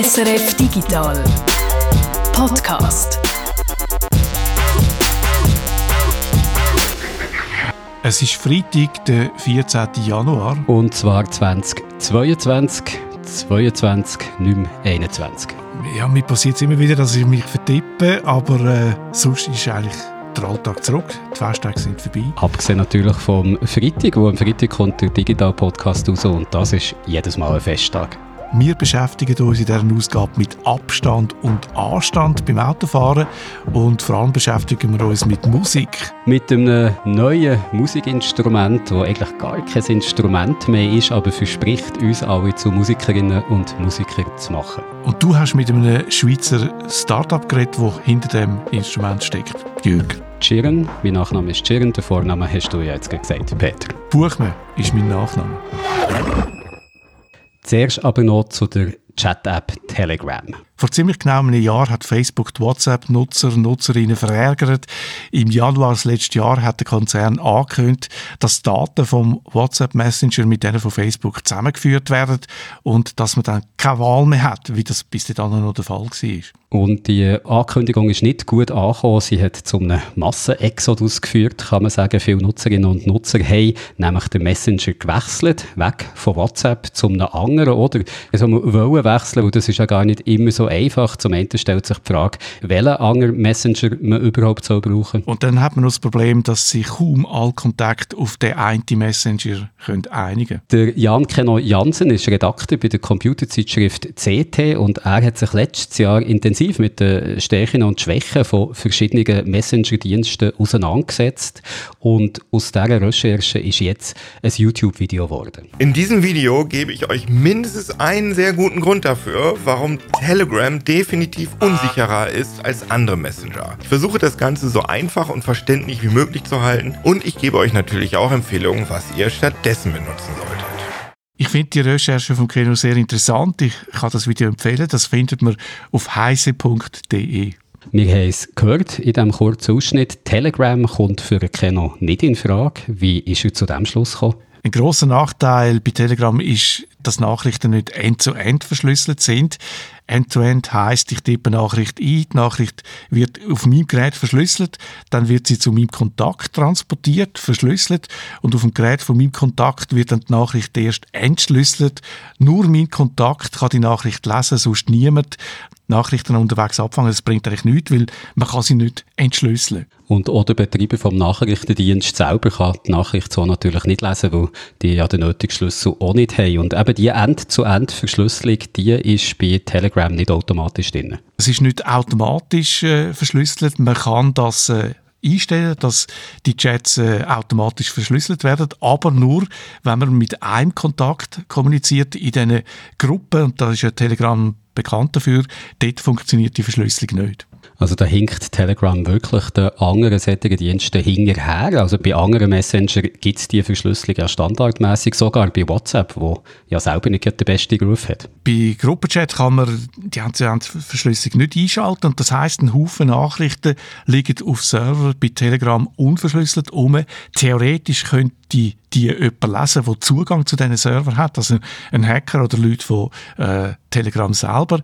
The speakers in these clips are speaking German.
SRF Digital Podcast. Es ist Freitag, der 14. Januar. Und zwar 2022, 22, nicht mehr 21. Ja, mir passiert es immer wieder, dass ich mich vertippe, aber äh, sonst ist eigentlich der Alltag zurück. Die Festtage sind vorbei. Abgesehen natürlich vom Freitag, wo am Freitag kommt der Digital-Podcast raus und das ist jedes Mal ein Festtag. Wir beschäftigen uns in dieser Ausgabe mit Abstand und Anstand beim Autofahren und vor allem beschäftigen wir uns mit Musik. Mit einem neuen Musikinstrument, das eigentlich gar kein Instrument mehr ist, aber verspricht uns alle zu Musikerinnen und Musikern zu machen. Und du hast mit einem Schweizer Start-up geredet, das hinter dem Instrument steckt. Jürg. Chiren, mein Nachname ist Chiren, der Vorname hast du ja jetzt gesagt, Peter. Buchmann ist mein Nachname. Zuerst aber noch zu der Chat-App Telegram. Vor ziemlich genau einem Jahr hat Facebook die WhatsApp-Nutzer und Nutzerinnen verärgert. Im Januar des letzten Jahres hat der Konzern angekündigt, dass Daten vom WhatsApp Messenger mit denen von Facebook zusammengeführt werden und dass man dann keine Wahl mehr hat, wie das bis dahin noch der Fall war. Und die Ankündigung ist nicht gut angekommen. Sie hat zu einem Massenexodus geführt, kann man sagen. Viele Nutzerinnen und Nutzer haben nämlich den Messenger gewechselt, weg von WhatsApp zu einem anderen oder also wollen wechseln, und das ist ja gar nicht immer so einfach. Zum einen stellt sich die Frage, welchen anderen Messenger man überhaupt so brauchen Und dann hat man noch das Problem, dass sich kaum alle Kontakte auf den einen Messenger können einigen Der Jan Kenno Jansen ist Redakteur bei der Computerzeitschrift CT und er hat sich letztes Jahr intensiv mit den Stärken und Schwächen von verschiedenen Messenger-Diensten auseinandergesetzt und aus dieser Recherche ist jetzt ein YouTube-Video geworden. In diesem Video gebe ich euch mindestens einen sehr guten Grund dafür, warum Telegram definitiv unsicherer ist als andere Messenger. Ich versuche das Ganze so einfach und verständlich wie möglich zu halten und ich gebe euch natürlich auch Empfehlungen, was ihr stattdessen benutzen solltet. Ich finde die Recherche vom Keno sehr interessant. Ich kann das Video empfehlen. Das findet man auf heise.de. Wir haben es gehört in diesem kurzen Ausschnitt. Telegram kommt für Keno nicht in Frage. Wie ist er zu dem Schluss gekommen? Ein großer Nachteil bei Telegram ist, dass Nachrichten nicht end-zu-end verschlüsselt sind. End-to-end heißt, ich tippe Nachricht ein, die Nachricht wird auf meinem Gerät verschlüsselt, dann wird sie zu meinem Kontakt transportiert, verschlüsselt und auf dem Gerät von meinem Kontakt wird dann die Nachricht erst entschlüsselt. Nur mein Kontakt kann die Nachricht lesen, sonst niemand. Nachrichten unterwegs abfangen, das bringt eigentlich nichts, weil man kann sie nicht entschlüsseln. Und auch der Betreiber vom Nachrichtendienst selber kann die Nachricht so natürlich nicht lesen, weil die ja den nötigen Schlüssel auch nicht haben. Und eben die End-zu-End-Verschlüsselung, die ist bei Telegram nicht automatisch drin. Es ist nicht automatisch äh, verschlüsselt. Man kann das äh, einstellen, dass die Chats äh, automatisch verschlüsselt werden, aber nur, wenn man mit einem Kontakt kommuniziert in diesen Gruppen, und da ist ja Telegram bekannt dafür, dort funktioniert die Verschlüsselung nicht. Also da hinkt Telegram wirklich den anderen solchen Diensten hinterher. Also bei anderen Messenger gibt es die Verschlüsselung ja standardmäßig, sogar bei WhatsApp, wo ja selber nicht den besten Groove hat. Bei Gruppenchat kann man die Verschlüsselung nicht einschalten und das heißt, ein Haufen Nachrichten liegen auf Server bei Telegram unverschlüsselt um. Theoretisch könnte die jemand lesen, der Zugang zu diesen Server hat, also ein Hacker oder Leute von äh, Telegram selber.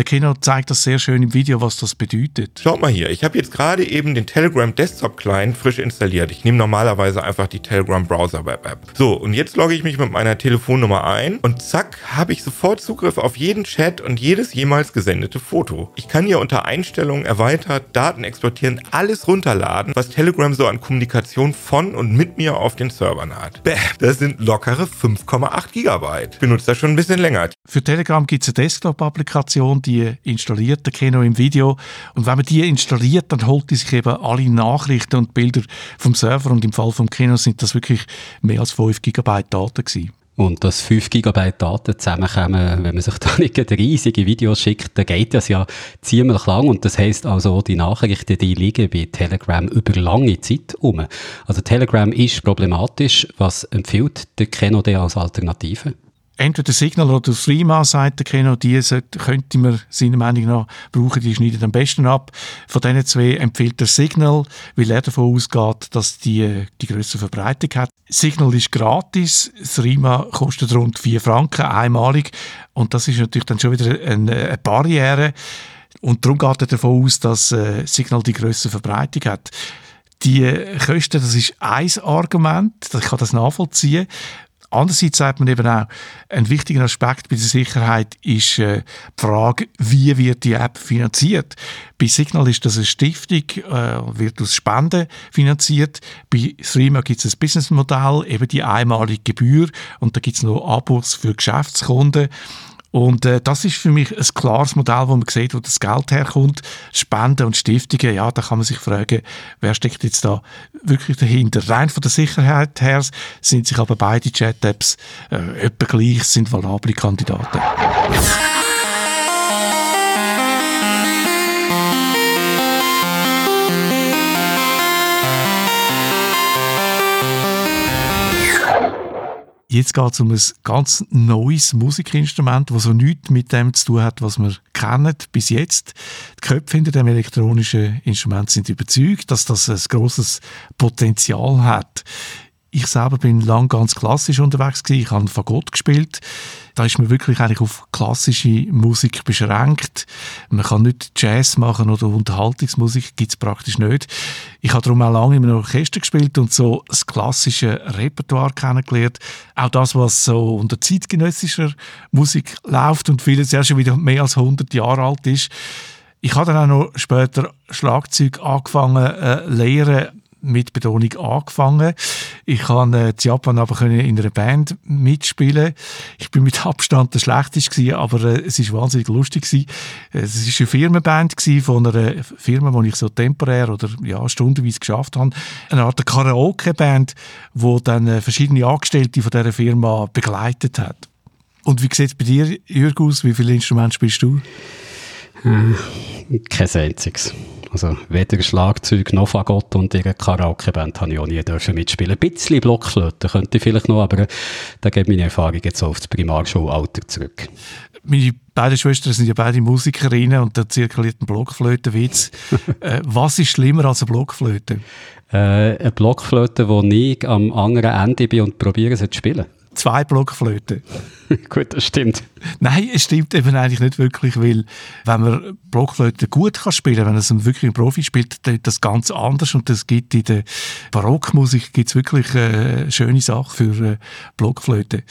Der Kino zeigt das sehr schön im Video, was das bedeutet. Schaut mal hier, ich habe jetzt gerade eben den Telegram Desktop Client frisch installiert. Ich nehme normalerweise einfach die Telegram Browser Web App. So, und jetzt logge ich mich mit meiner Telefonnummer ein und zack, habe ich sofort Zugriff auf jeden Chat und jedes jemals gesendete Foto. Ich kann hier unter Einstellungen erweitert, Daten exportieren, alles runterladen, was Telegram so an Kommunikation von und mit mir auf den Servern hat. Bäh, das sind lockere 5,8 Gigabyte. Ich benutze das schon ein bisschen länger. Für Telegram gibt es eine Desktop-Applikation, die installiert der Keno im Video. Und wenn man die installiert, dann holt die sich eben alle Nachrichten und Bilder vom Server. Und im Fall vom Keno sind das wirklich mehr als 5 GB Daten gewesen. Und dass 5 GB Daten zusammenkommen, wenn man sich da nicht riesige Videos schickt, dann geht das ja ziemlich lang. Und das heisst also, die Nachrichten, die liegen bei Telegram über lange Zeit um. Also Telegram ist problematisch. Was empfiehlt der Keno als Alternative? Entweder Signal oder der Keno, die könnte man seiner Meinung nach brauchen, die schneiden am besten ab. Von diesen zwei empfiehlt er Signal, weil er davon ausgeht, dass die die größere Verbreitung hat. Signal ist gratis, Threema kostet rund 4 Franken einmalig und das ist natürlich dann schon wieder eine, eine Barriere und darum geht er davon aus, dass äh, Signal die größere Verbreitung hat. Die Kosten, das ist ein Argument, ich kann das nachvollziehen. Andererseits sagt man eben auch, ein wichtiger Aspekt bei der Sicherheit ist äh, die Frage, wie wird die App finanziert. Bei Signal ist das eine Stiftung, äh, wird aus Spenden finanziert. Bei Threema gibt es ein Businessmodell, eben die einmalige Gebühr und da gibt es noch Abos für Geschäftskunden. Und äh, das ist für mich ein klares Modell, wo man sieht, wo das Geld herkommt. Spenden und Stiftungen, ja, da kann man sich fragen, wer steckt jetzt da wirklich dahinter. Rein von der Sicherheit her sind sich aber beide Chat-Apps äh, etwa gleich, sind valable Kandidaten. Jetzt geht es um ein ganz neues Musikinstrument, das so nichts mit dem zu tun hat, was wir kennen bis jetzt. Die Köpfe hinter dem elektronischen Instrument sind überzeugt, dass das ein grosses Potenzial hat. Ich selber bin lang ganz klassisch unterwegs gewesen. Ich habe Fagott gespielt. Da ist man wirklich eigentlich auf klassische Musik beschränkt. Man kann nicht Jazz machen oder Unterhaltungsmusik gibt's praktisch nicht. Ich habe darum auch lange in einem Orchester gespielt und so das klassische Repertoire kennengelernt. Auch das, was so unter zeitgenössischer Musik läuft und vieles ja schon wieder mehr als 100 Jahre alt ist. Ich habe dann auch noch später Schlagzeug angefangen äh, lehren mit Betonung angefangen. Ich kann äh, in Japan aber in einer Band mitspielen. Ich bin mit Abstand der schlechteste aber äh, es ist wahnsinnig lustig gewesen. Es ist eine Firmenband von einer Firma, wo ich so temporär oder ja stundenweise geschafft habe. Eine Art Karaoke-Band, wo dann äh, verschiedene Angestellte von dieser Firma begleitet hat. Und wie sieht es bei dir, Jürg, aus? Wie viele Instrumente spielst du? Äh, kein einziges. Also weder Schlagzeug noch Fagott und ihre Karaoke-Band habe ich auch nie dürfen mitspielen. Ein bisschen Blockflöte könnte ich vielleicht noch, aber da geht meine Erfahrung jetzt auf das Primarschulalter zurück. Meine beiden Schwestern sind ja beide Musikerinnen und da zirkuliert ein Blockflötenwitz. äh, was ist schlimmer als eine Blockflöte? Äh, eine Blockflöte, wo ich am anderen Ende bin und probiere sie zu spielen zwei Blockflöten. gut, das stimmt. Nein, es stimmt eben eigentlich nicht wirklich, weil wenn man Blockflöte gut kann spielen, wenn es wirklich ein Profi spielt, dann ist das ganz anders und das gibt in der Barockmusik gibt's wirklich eine äh, schöne Sache für äh, Blockflöte.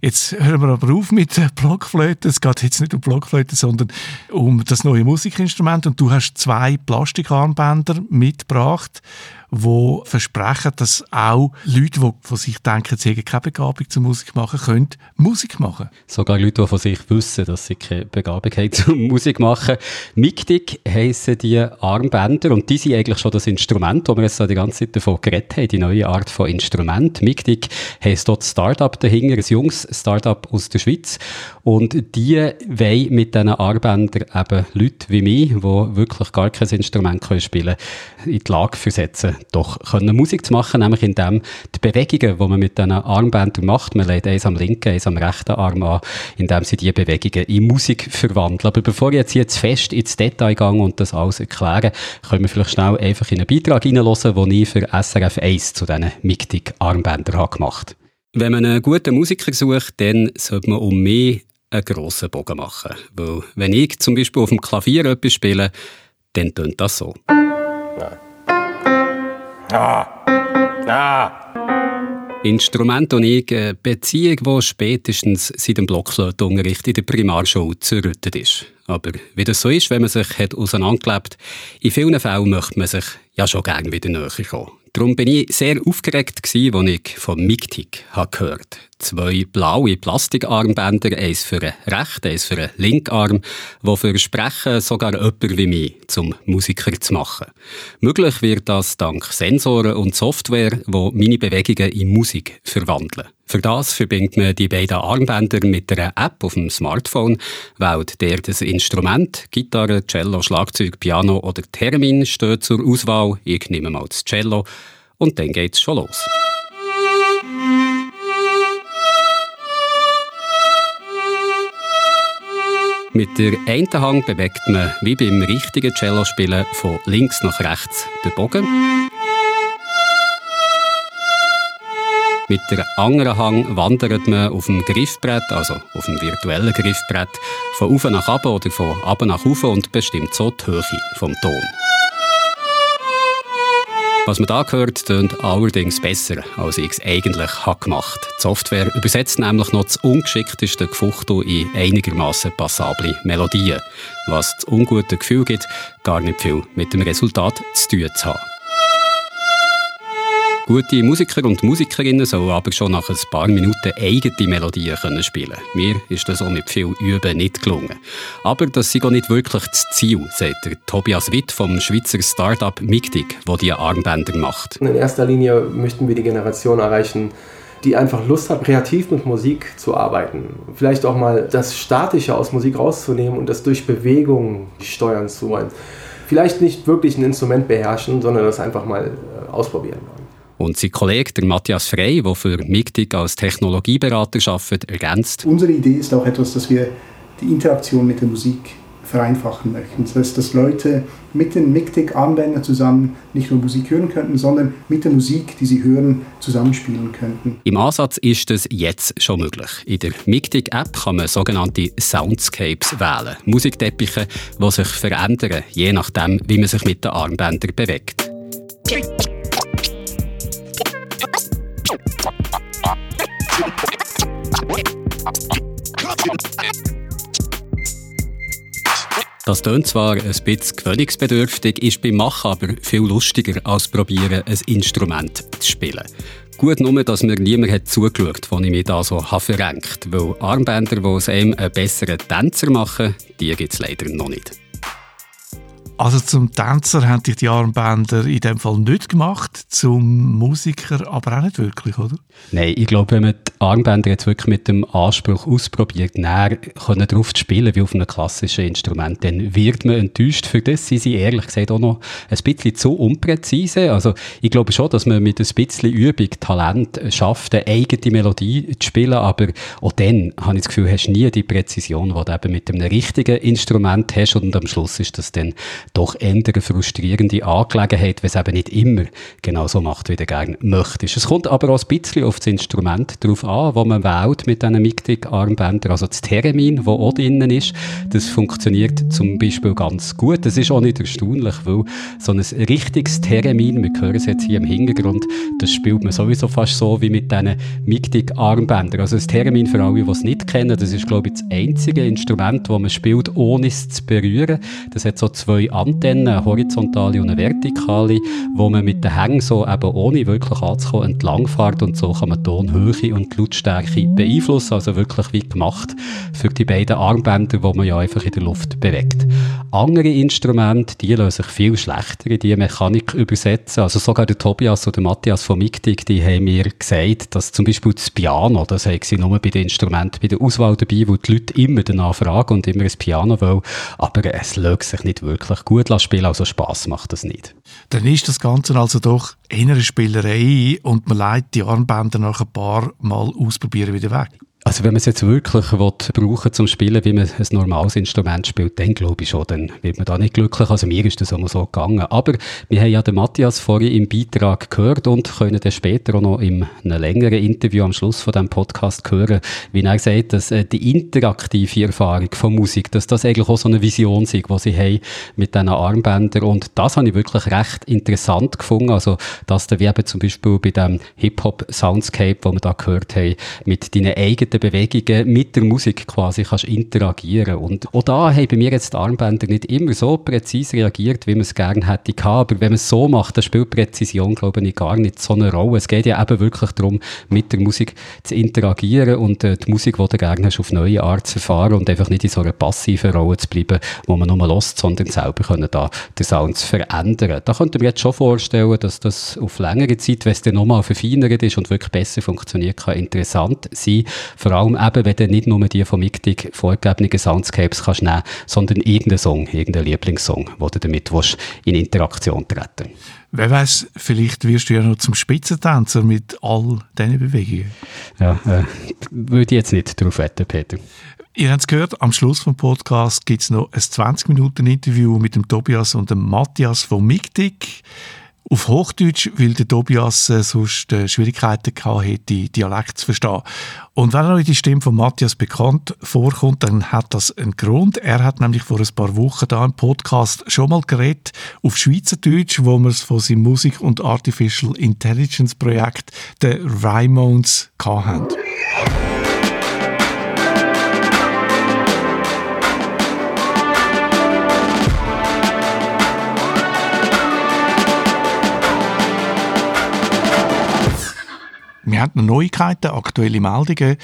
Jetzt hören wir aber auf mit äh, Blockflöte. Es geht jetzt nicht um Blockflöte, sondern um das neue Musikinstrument und du hast zwei Plastikarmbänder mitgebracht wo versprechen, dass auch Leute, die von sich denken, sie haben keine Begabung zur Musik machen, können Musik machen. Sogar Leute, die von sich wissen, dass sie keine Begabung haben zum Musik machen. Migdig heissen die Armbänder und die sind eigentlich schon das Instrument, wo wir jetzt die ganze Zeit davon geredet haben, die neue Art von Instrument. Migdig heisst dort Startup dahinter, ein junges Startup aus der Schweiz und die wollen mit diesen Armbändern eben Leute wie mich, die wirklich gar kein Instrument spielen können, in die Lage versetzen, doch können Musik zu machen, nämlich indem die Bewegungen, die man mit diesen Armbändern macht, man legt eins am linken, eins am rechten Arm an, indem sie diese Bewegungen in Musik verwandeln. Aber bevor ich jetzt hier zu fest ins Detail gehe und das alles erkläre, können wir vielleicht schnell einfach in einen Beitrag hineinhören, den ich für SRF 1 zu diesen Mictic-Armbändern habe gemacht Wenn man einen guten Musiker sucht, dann sollte man um mehr einen grossen Bogen machen. Weil wenn ich zum Beispiel auf dem Klavier etwas spiele, dann tönt das so. Nein. Ah. Ah. Instrument und ich eine Beziehung, die spätestens seit dem Blockflötenunterricht in der Primarschule zerrüttet ist. Aber wie das so ist, wenn man sich hat auseinandergelebt, in vielen Fällen möchte man sich ja schon gerne wieder näher kommen. Darum bin ich sehr aufgeregt als ich von Mictic gehört Zwei blaue Plastikarmbänder, eins für einen rechten, eins für einen linken Arm, die versprechen, sogar jemand wie mich zum Musiker zu machen. Möglich wird das dank Sensoren und Software, die meine Bewegungen in Musik verwandeln. Für das verbindet man die beiden Armbänder mit einer App auf dem Smartphone, wählt der das Instrument, Gitarre, Cello, Schlagzeug, Piano oder Termin steht zur Auswahl. Ich nehme mal das Cello und dann geht's schon los. Mit der einen Hand bewegt man, wie beim richtigen Cello-Spielen, von links nach rechts den Bogen. Mit der anderen Hand wandert man auf dem Griffbrett, also auf dem virtuellen Griffbrett, von oben nach unten oder von unten nach oben und bestimmt so die Höhe vom Ton. Was man da hört, tönt allerdings besser, als ich es eigentlich habe gemacht Die Software übersetzt nämlich noch das ungeschickteste Gefuchtel in einigermaßen passable Melodien, was das ungute Gefühl gibt, gar nicht viel mit dem Resultat zu tun zu haben. Gute Musiker und Musikerinnen sollen aber schon nach ein paar Minuten eigene Melodien können spielen Mir ist das auch mit viel Üben nicht gelungen. Aber das ist auch nicht wirklich das Ziel, sagt der Tobias Witt vom Schweizer Startup Migdig, wo die Armbänder macht. In erster Linie möchten wir die Generation erreichen, die einfach Lust hat, kreativ mit Musik zu arbeiten. Vielleicht auch mal das Statische aus Musik rauszunehmen und das durch Bewegung steuern zu wollen. Vielleicht nicht wirklich ein Instrument beherrschen, sondern das einfach mal äh, ausprobieren. Und sein Kollege, der Matthias Frey, der für MIGTIC als Technologieberater arbeitet, ergänzt. Unsere Idee ist auch etwas, dass wir die Interaktion mit der Musik vereinfachen möchten. Das heißt, dass Leute mit den MIGTIC-Anwendern zusammen nicht nur Musik hören könnten, sondern mit der Musik, die sie hören, zusammenspielen könnten. Im Ansatz ist das jetzt schon möglich. In der MIGTIC-App kann man sogenannte Soundscapes wählen. Musikteppiche, die sich verändern, je nachdem, wie man sich mit den Armbändern bewegt. Das tönt zwar ein bisschen gewöhnungsbedürftig, ist beim Machen aber viel lustiger als probieren, ein Instrument zu spielen. Gut nur, dass mir niemand hat zugeschaut, als ich mich da so verrenkt habe, weil Armbänder, die aus einem einen besseren Tänzer machen, die gibt es leider noch nicht. Also zum Tänzer haben dich die Armbänder in dem Fall nicht gemacht, zum Musiker aber auch nicht wirklich, oder? Nein, ich glaube, wenn man die Armbänder jetzt wirklich mit dem Anspruch ausprobiert, näher können drauf zu spielen wie auf einem klassischen Instrument, dann wird man enttäuscht. Für das sind sie ehrlich gesagt auch noch ein bisschen zu unpräzise. Also ich glaube schon, dass man mit ein bisschen Übung, Talent schafft, eine eigene Melodie zu spielen, aber auch dann habe ich das Gefühl, hast du nie die Präzision, die du eben mit einem richtigen Instrument hast und am Schluss ist das dann doch eher eine frustrierende Angelegenheit, wenn es eben nicht immer genau so macht, wie du gerne möchtest. Es kommt aber auch ein bisschen auf das Instrument drauf an, wo man wählt mit diesen Mictic-Armbändern. Also das Theremin, das auch drinnen ist, das funktioniert zum Beispiel ganz gut. Das ist auch nicht erstaunlich, weil so ein richtiges Theremin, wir hören es jetzt hier im Hintergrund, das spielt man sowieso fast so wie mit diesen Mictic-Armbändern. Also das Theremin, für alle, die es nicht kennen, das ist, glaube ich, das einzige Instrument, das man spielt, ohne es zu berühren. Das hat so zwei Antennen, eine horizontale und eine vertikale, wo man mit den Hängen so eben ohne wirklich anzukommen entlangfährt und so kann man Tonhöhe und Lautstärke beeinflussen, also wirklich wie gemacht für die beiden Armbänder, die man ja einfach in der Luft bewegt. Andere Instrumente, die lassen sich viel schlechter in die Mechanik übersetzen. Also sogar der Tobias oder der Matthias von Mictic, die haben mir gesagt, dass zum Beispiel das Piano, das haben sie nur bei den Instrumenten bei der Auswahl dabei, wo die Leute immer danach fragen und immer ein Piano wollen, aber es lässt sich nicht wirklich gut spielen, also Spass macht das nicht. Dann ist das Ganze also doch eher eine Spielerei und man leitet die Armbänder nach ein paar Mal ausprobieren wieder weg. Also wenn man es jetzt wirklich will, brauchen zum Spielen, wie man ein normales Instrument spielt, dann glaube ich schon, dann wird man da nicht glücklich. Also mir ist das immer so gegangen. Aber wir haben ja den Matthias vorhin im Beitrag gehört und können dann später auch noch in einem längeren Interview am Schluss von dem Podcast hören, wie er sagt, dass äh, die interaktive Erfahrung von Musik, dass das eigentlich auch so eine Vision ist, die sie haben mit diesen Armbändern. Und das habe ich wirklich recht interessant gefunden. Also dass wie eben zum Beispiel bei dem Hip-Hop-Soundscape, wo wir da gehört haben, mit deinen eigenen den Bewegungen mit der Musik quasi kannst interagieren. Und auch da haben bei mir jetzt die Armbänder nicht immer so präzise reagiert, wie man es gerne hätte gehabt. Aber wenn man es so macht, dann spielt Präzision, glaube ich, gar nicht so eine Rolle. Es geht ja eben wirklich darum, mit der Musik zu interagieren und äh, die Musik, die du gerne hast, auf neue Art zu erfahren und einfach nicht in so einer passiven Rolle zu bleiben, wo man nur lost, sondern selber können da den Sound verändern. Da könnte man jetzt schon vorstellen, dass das auf längere Zeit, wenn es dann nochmal verfeinert ist und wirklich besser funktioniert, kann interessant sein. Vor allem eben, wenn du nicht nur die von Mictic vorgegebenen Soundscapes kannst nehmen, sondern irgendeinen Song, irgendeinen Lieblingssong, wo du damit willst, in Interaktion treten Wer weiß, vielleicht wirst du ja noch zum Spitzentänzer mit all diesen Bewegungen. Ja, äh, würde ich jetzt nicht darauf wetten, Peter. Ihr habt es gehört, am Schluss vom Podcast gibt es noch ein 20-Minuten-Interview mit dem Tobias und dem Matthias von Mictic. Auf Hochdeutsch, weil der Tobias äh, sonst äh, Schwierigkeiten gehabt hätte, Dialekt zu verstehen. Und wenn euch die Stimme von Matthias bekannt vorkommt, dann hat das einen Grund. Er hat nämlich vor ein paar Wochen da im Podcast schon mal geredet auf Schweizerdeutsch, wo wir es von seinem Musik- und Artificial Intelligence Projekt, der Raimones, hatten. Wir haben noch Neuigkeiten, aktuelle Meldungen.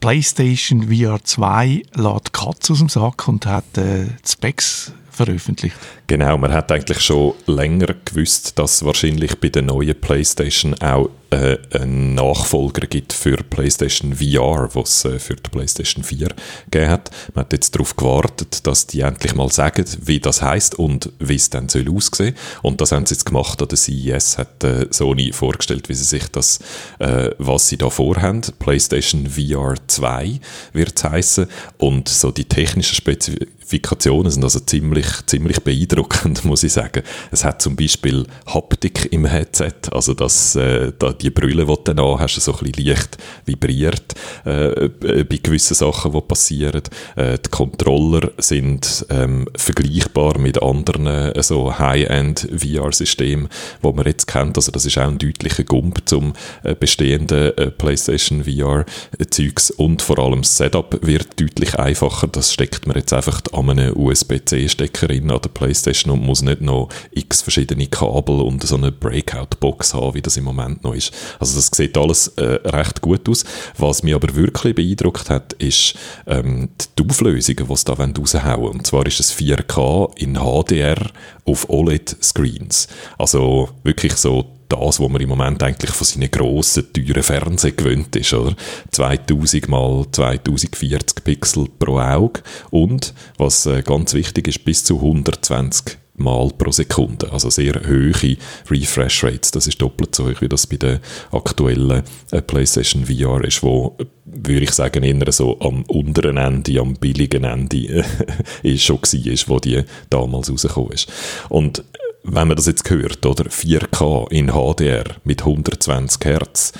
PlayStation VR 2 lädt Katz aus dem Sack und hat äh, Specs veröffentlicht. Genau, man hat eigentlich schon länger gewusst, dass wahrscheinlich bei der neuen PlayStation auch äh, einen Nachfolger gibt für PlayStation VR, was es äh, für die PlayStation 4 gegeben hat. Man hat jetzt darauf gewartet, dass die endlich mal sagen, wie das heißt und wie es dann soll aussehen. Und das haben sie jetzt gemacht. An der CES hat äh, Sony vorgestellt, wie sie sich das, äh, was sie da vorhaben. PlayStation VR 2 wird es heißen. Und so die technischen Spezifikationen sind also ziemlich, ziemlich beeindruckend, muss ich sagen. Es hat zum Beispiel Haptik im Headset, also dass äh, da die Brille, die du dann hast, so ein bisschen leicht vibriert äh, bei gewissen Sachen, die passieren. Äh, die Controller sind ähm, vergleichbar mit anderen äh, so High-End VR-Systemen, die man jetzt kennt. Also das ist auch ein deutlicher Gump zum äh, bestehenden äh, PlayStation VR-Zeugs und vor allem das Setup wird deutlich einfacher. Das steckt man jetzt einfach an einem USB-C-Stecker in an der PlayStation und muss nicht noch x verschiedene Kabel und so eine Breakout-Box haben, wie das im Moment noch ist. Also das sieht alles äh, recht gut aus. Was mich aber wirklich beeindruckt hat, ist ähm, die Auflösungen, die sie da raushauen wollen. Und zwar ist es 4K in HDR auf OLED-Screens. Also wirklich so das, was man im Moment eigentlich von seinen grossen, teuren Fernsehen gewöhnt ist, oder? 2000 mal 2040 Pixel pro Auge und, was äh, ganz wichtig ist, bis zu 120 Mal pro Sekunde. Also sehr hohe Refresh Rates. Das ist doppelt so hoch, wie das bei der aktuellen äh, PlayStation VR ist, wo, würde ich sagen, eher so am unteren Ende, am billigen Ende äh, schon war, wo die damals rausgekommen ist. Und wenn man das jetzt hört, oder 4K in HDR mit 120 Hertz,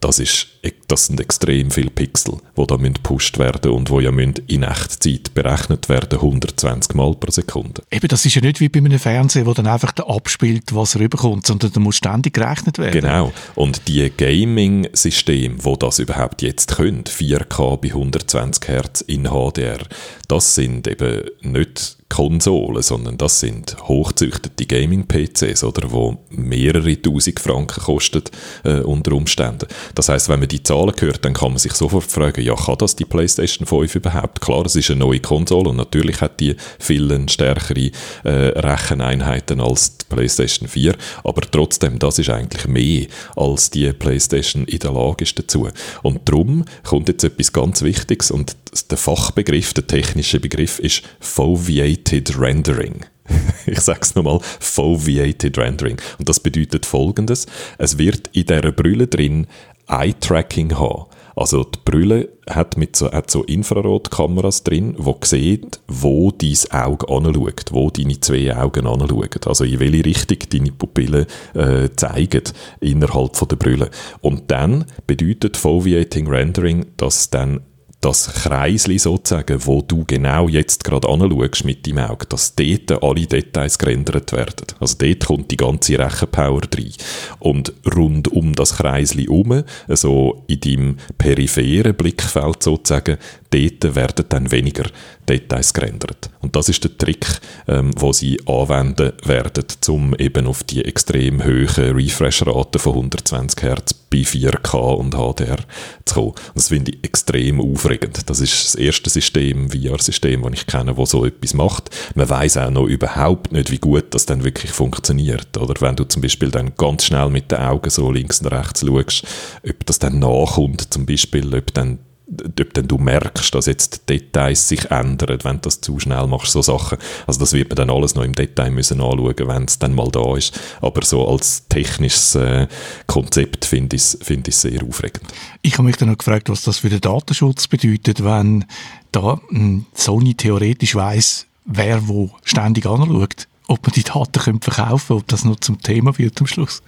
das, ist, das sind extrem viele Pixel, die da gepusht werden und die ja in Echtzeit berechnet werden, 120 Mal pro Sekunde. Eben, das ist ja nicht wie bei einem Fernseher, wo dann einfach abspielt, was rüberkommt, sondern da muss ständig gerechnet werden. Genau. Und die Gaming-Systeme, die das überhaupt jetzt können, 4K bei 120 Hertz in HDR, das sind eben nicht Konsolen, sondern das sind hochzüchtete Gaming-PCs, oder, wo mehrere tausend Franken kosten äh, unter Umständen. Das heißt, wenn man die Zahlen hört, dann kann man sich sofort fragen, ja, kann das die PlayStation 5 überhaupt? Klar, es ist eine neue Konsole und natürlich hat die viel stärkere äh, Recheneinheiten als PlayStation 4, aber trotzdem, das ist eigentlich mehr als die PlayStation in der Lage ist dazu. Und darum kommt jetzt etwas ganz Wichtiges und der Fachbegriff, der technische Begriff ist Foveated Rendering. ich sage es nochmal, Foveated Rendering. Und das bedeutet folgendes, es wird in dieser Brille drin Eye-Tracking haben. Also die Brille hat, mit so, hat so Infrarotkameras drin, wo sieht, wo dein Auge anschaut, wo deine zwei Augen anschauen. Also in welche Richtung deine Pupillen äh, zeigen innerhalb von der Brille. Und dann bedeutet Foveating Rendering, dass dann das Kreisli sozusagen, wo du genau jetzt gerade anschaust mit deinem Auge, dass dort alle Details gerendert werden. Also dort kommt die ganze Rechenpower rein. Und rund um das Kreisli herum, also in deinem peripheren Blickfeld sozusagen, dort werden dann weniger Details gerendert. Und das ist der Trick, ähm, wo sie anwenden werden, um eben auf die extrem hohen Refresh-Raten von 120 Hertz bei 4K und HDR zu kommen. Und das finde ich extrem aufregend. Das ist das erste System, VR-System, das ich kenne, das so etwas macht. Man weiß auch noch überhaupt nicht, wie gut das dann wirklich funktioniert. Oder wenn du zum Beispiel dann ganz schnell mit den Augen so links und rechts schaust, ob das dann nachkommt, zum Beispiel, ob dann ob dann du merkst, dass jetzt Details sich ändern, wenn du das zu schnell machst, so Sachen. Also das wird man dann alles noch im Detail müssen anschauen, wenn es dann mal da ist. Aber so als technisches äh, Konzept finde ich es find sehr aufregend. Ich habe mich dann noch gefragt, was das für den Datenschutz bedeutet, wenn da hm, Sony theoretisch weiß, wer wo ständig anschaut, ob man die Daten verkaufen ob das noch zum Thema wird am Schluss.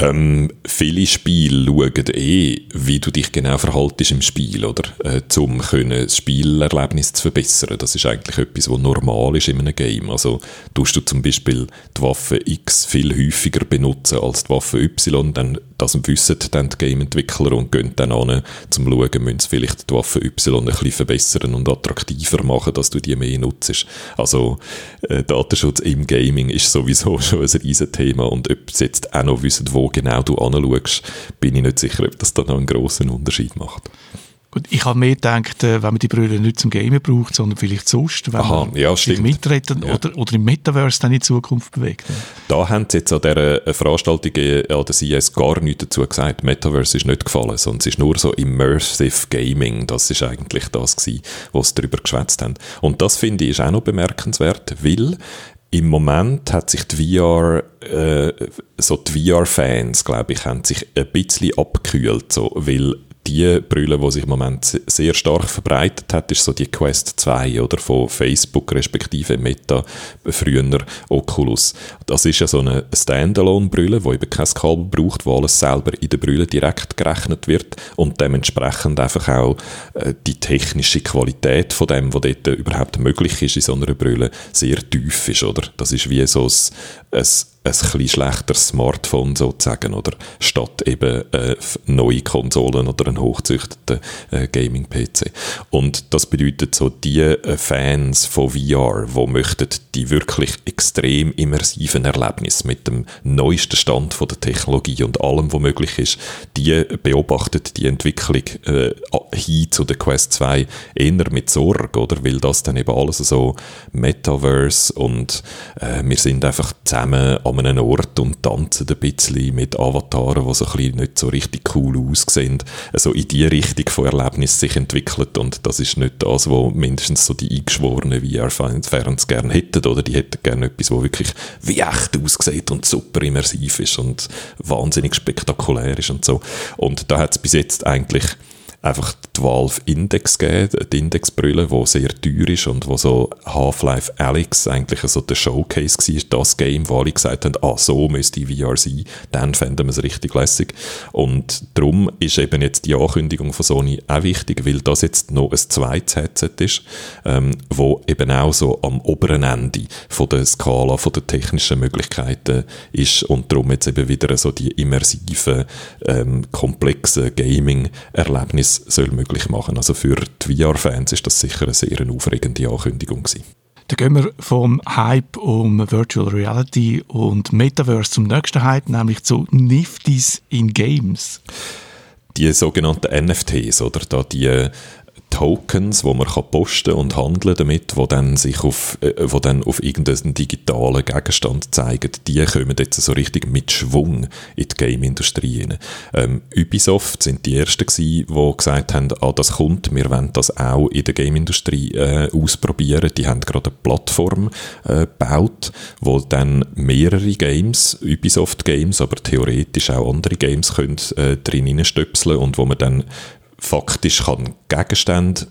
Ähm, viele Spiele schauen eh, wie du dich genau verhaltest im Spiel, oder? Äh, um das Spielerlebnis zu verbessern. Das ist eigentlich etwas, was normal ist in einem Game. Also, tust du zum Beispiel die Waffe X viel häufiger benutzen als die Waffe Y, dann das wissen dann die Game-Entwickler und gehen dann an, um zu schauen, müssen sie vielleicht die Waffe Y ein bisschen verbessern und attraktiver machen, dass du die mehr nutzt. Also, äh, Datenschutz im Gaming ist sowieso schon ein riesen Thema und ob sie jetzt auch noch wissen, wo genau du anschaust, bin ich nicht sicher, ob das dann noch einen grossen Unterschied macht. Gut, ich habe mehr gedacht, äh, wenn man die Brille nicht zum Gamen braucht, sondern vielleicht sonst, wenn Aha, man ja, sich stimmt. mitredet Ja. oder, oder im Metaverse dann in Zukunft bewegt. Da haben sie jetzt an dieser äh, Veranstaltung äh, an der CS gar nichts dazu gesagt. Metaverse ist nicht gefallen, sondern es ist nur so Immersive Gaming. Das ist eigentlich das gewesen, was sie darüber geschwätzt haben. Und das finde ich ist auch noch bemerkenswert, weil im Moment hat sich die VR, äh, so die VR-Fans, glaube ich, haben sich ein bisschen abgekühlt, so, weil die Brille, die sich im Moment se- sehr stark verbreitet hat, ist so die Quest 2 oder von Facebook respektive Meta, früher Oculus. Das ist ja so eine Standalone-Brille, die eben kein Kabel braucht, wo alles selber in der Brille direkt gerechnet wird und dementsprechend einfach auch äh, die technische Qualität von dem, was dort überhaupt möglich ist in so einer Brille, sehr tief ist, oder? Das ist wie so ein, ein ein bisschen schlechteres Smartphone sozusagen, oder? Statt eben äh, neue Konsolen oder einen hochzüchteten äh, Gaming-PC. Und das bedeutet so, die äh, Fans von VR, die möchten die wirklich extrem immersiven Erlebnisse mit dem neuesten Stand von der Technologie und allem, was möglich ist, die beobachten die Entwicklung äh, hin zu der Quest 2 eher mit Sorge, oder? Weil das dann eben alles so Metaverse und äh, wir sind einfach zusammen an einem Ort und tanzen ein bisschen mit Avataren, die so ein bisschen nicht so richtig cool aussehen. Also in die Richtung von Erlebnis sich entwickelt und das ist nicht das, was mindestens so die eingeschworenen VR-Fans gerne hätten, oder? Die hätten gerne etwas, was wirklich wie echt aussieht und super immersiv ist und wahnsinnig spektakulär ist und so. Und da hat es bis jetzt eigentlich einfach die Valve Index gegeben, die Indexbrille, die sehr teuer ist und wo so Half-Life Alyx eigentlich so der Showcase war, das Game, wo alle gesagt haben, ah, so müsste VR sein, dann fänden wir es richtig lässig. Und darum ist eben jetzt die Ankündigung von Sony auch wichtig, weil das jetzt noch ein zweites Headset ist, ähm, wo eben auch so am oberen Ende von der Skala, von der technischen Möglichkeiten ist und darum jetzt eben wieder so die immersiven, ähm, komplexen Gaming-Erlebnisse soll möglich machen. Also für die VR-Fans ist das sicher eine sehr aufregende Ankündigung gewesen. Dann gehen wir vom Hype um Virtual Reality und Metaverse zum nächsten Hype, nämlich zu Nifties in Games. Die sogenannten NFTs, oder da die Tokens, wo man kann posten und handeln damit, wo dann sich auf, äh, wo dann auf irgendeinen digitalen Gegenstand zeigen, die kommen jetzt so richtig mit Schwung in die Game-Industrie rein. Ähm, Ubisoft sind die ersten gewesen, die gesagt haben, ah, das kommt, wir wollen das auch in der Game-Industrie äh, ausprobieren. Die haben gerade eine Plattform äh, gebaut, wo dann mehrere Games, Ubisoft-Games, aber theoretisch auch andere Games können äh, drin hineinstöpseln und wo man dann faktisch kann Gegenstände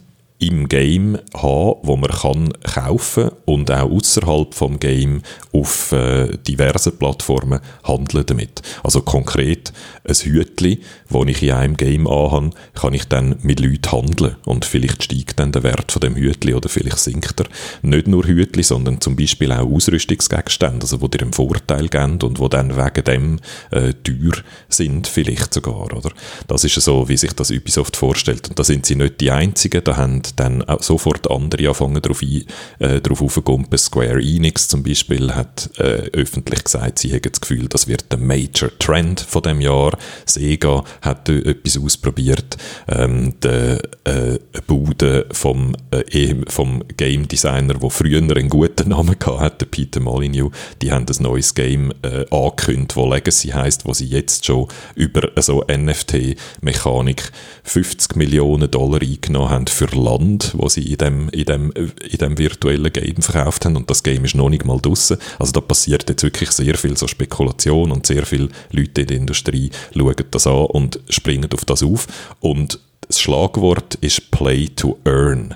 im Game haben, wo man kann kaufen und auch außerhalb vom Game auf äh, diversen Plattformen handeln damit. Also konkret ein Hütli, wo ich in einem Game anhabe, kann ich dann mit Leuten handeln und vielleicht steigt dann der Wert von dem Hütli oder vielleicht sinkt er. Nicht nur Hütli, sondern zum Beispiel auch Ausrüstungsgegenstände, also wo dir einen Vorteil geben und wo dann wegen dem äh, teuer sind vielleicht sogar, oder? Das ist so, wie sich das Ubisoft vorstellt. Und da sind sie nicht die Einzigen, da haben dann sofort andere anfangen darauf, ein, äh, darauf aufgumpen. Square Enix zum Beispiel hat äh, öffentlich gesagt, sie haben das Gefühl, das wird der Major Trend von dem Jahr. Sega hat äh, etwas ausprobiert. Ähm, der äh, Bude vom, äh, vom Game Designer, der früher einen guten Namen hatte, Peter Molyneux, die haben ein neues Game äh, angekündigt, das Legacy heisst, wo sie jetzt schon über so NFT-Mechanik 50 Millionen Dollar eingenommen haben für Land, wo sie in dem, in dem, in dem virtuellen Game verkauft haben und das Game ist noch nicht mal draussen. Also da passiert jetzt wirklich sehr viel so Spekulation und sehr viele Leute in der Industrie schauen das an und springen auf das auf und das Schlagwort ist Play to Earn.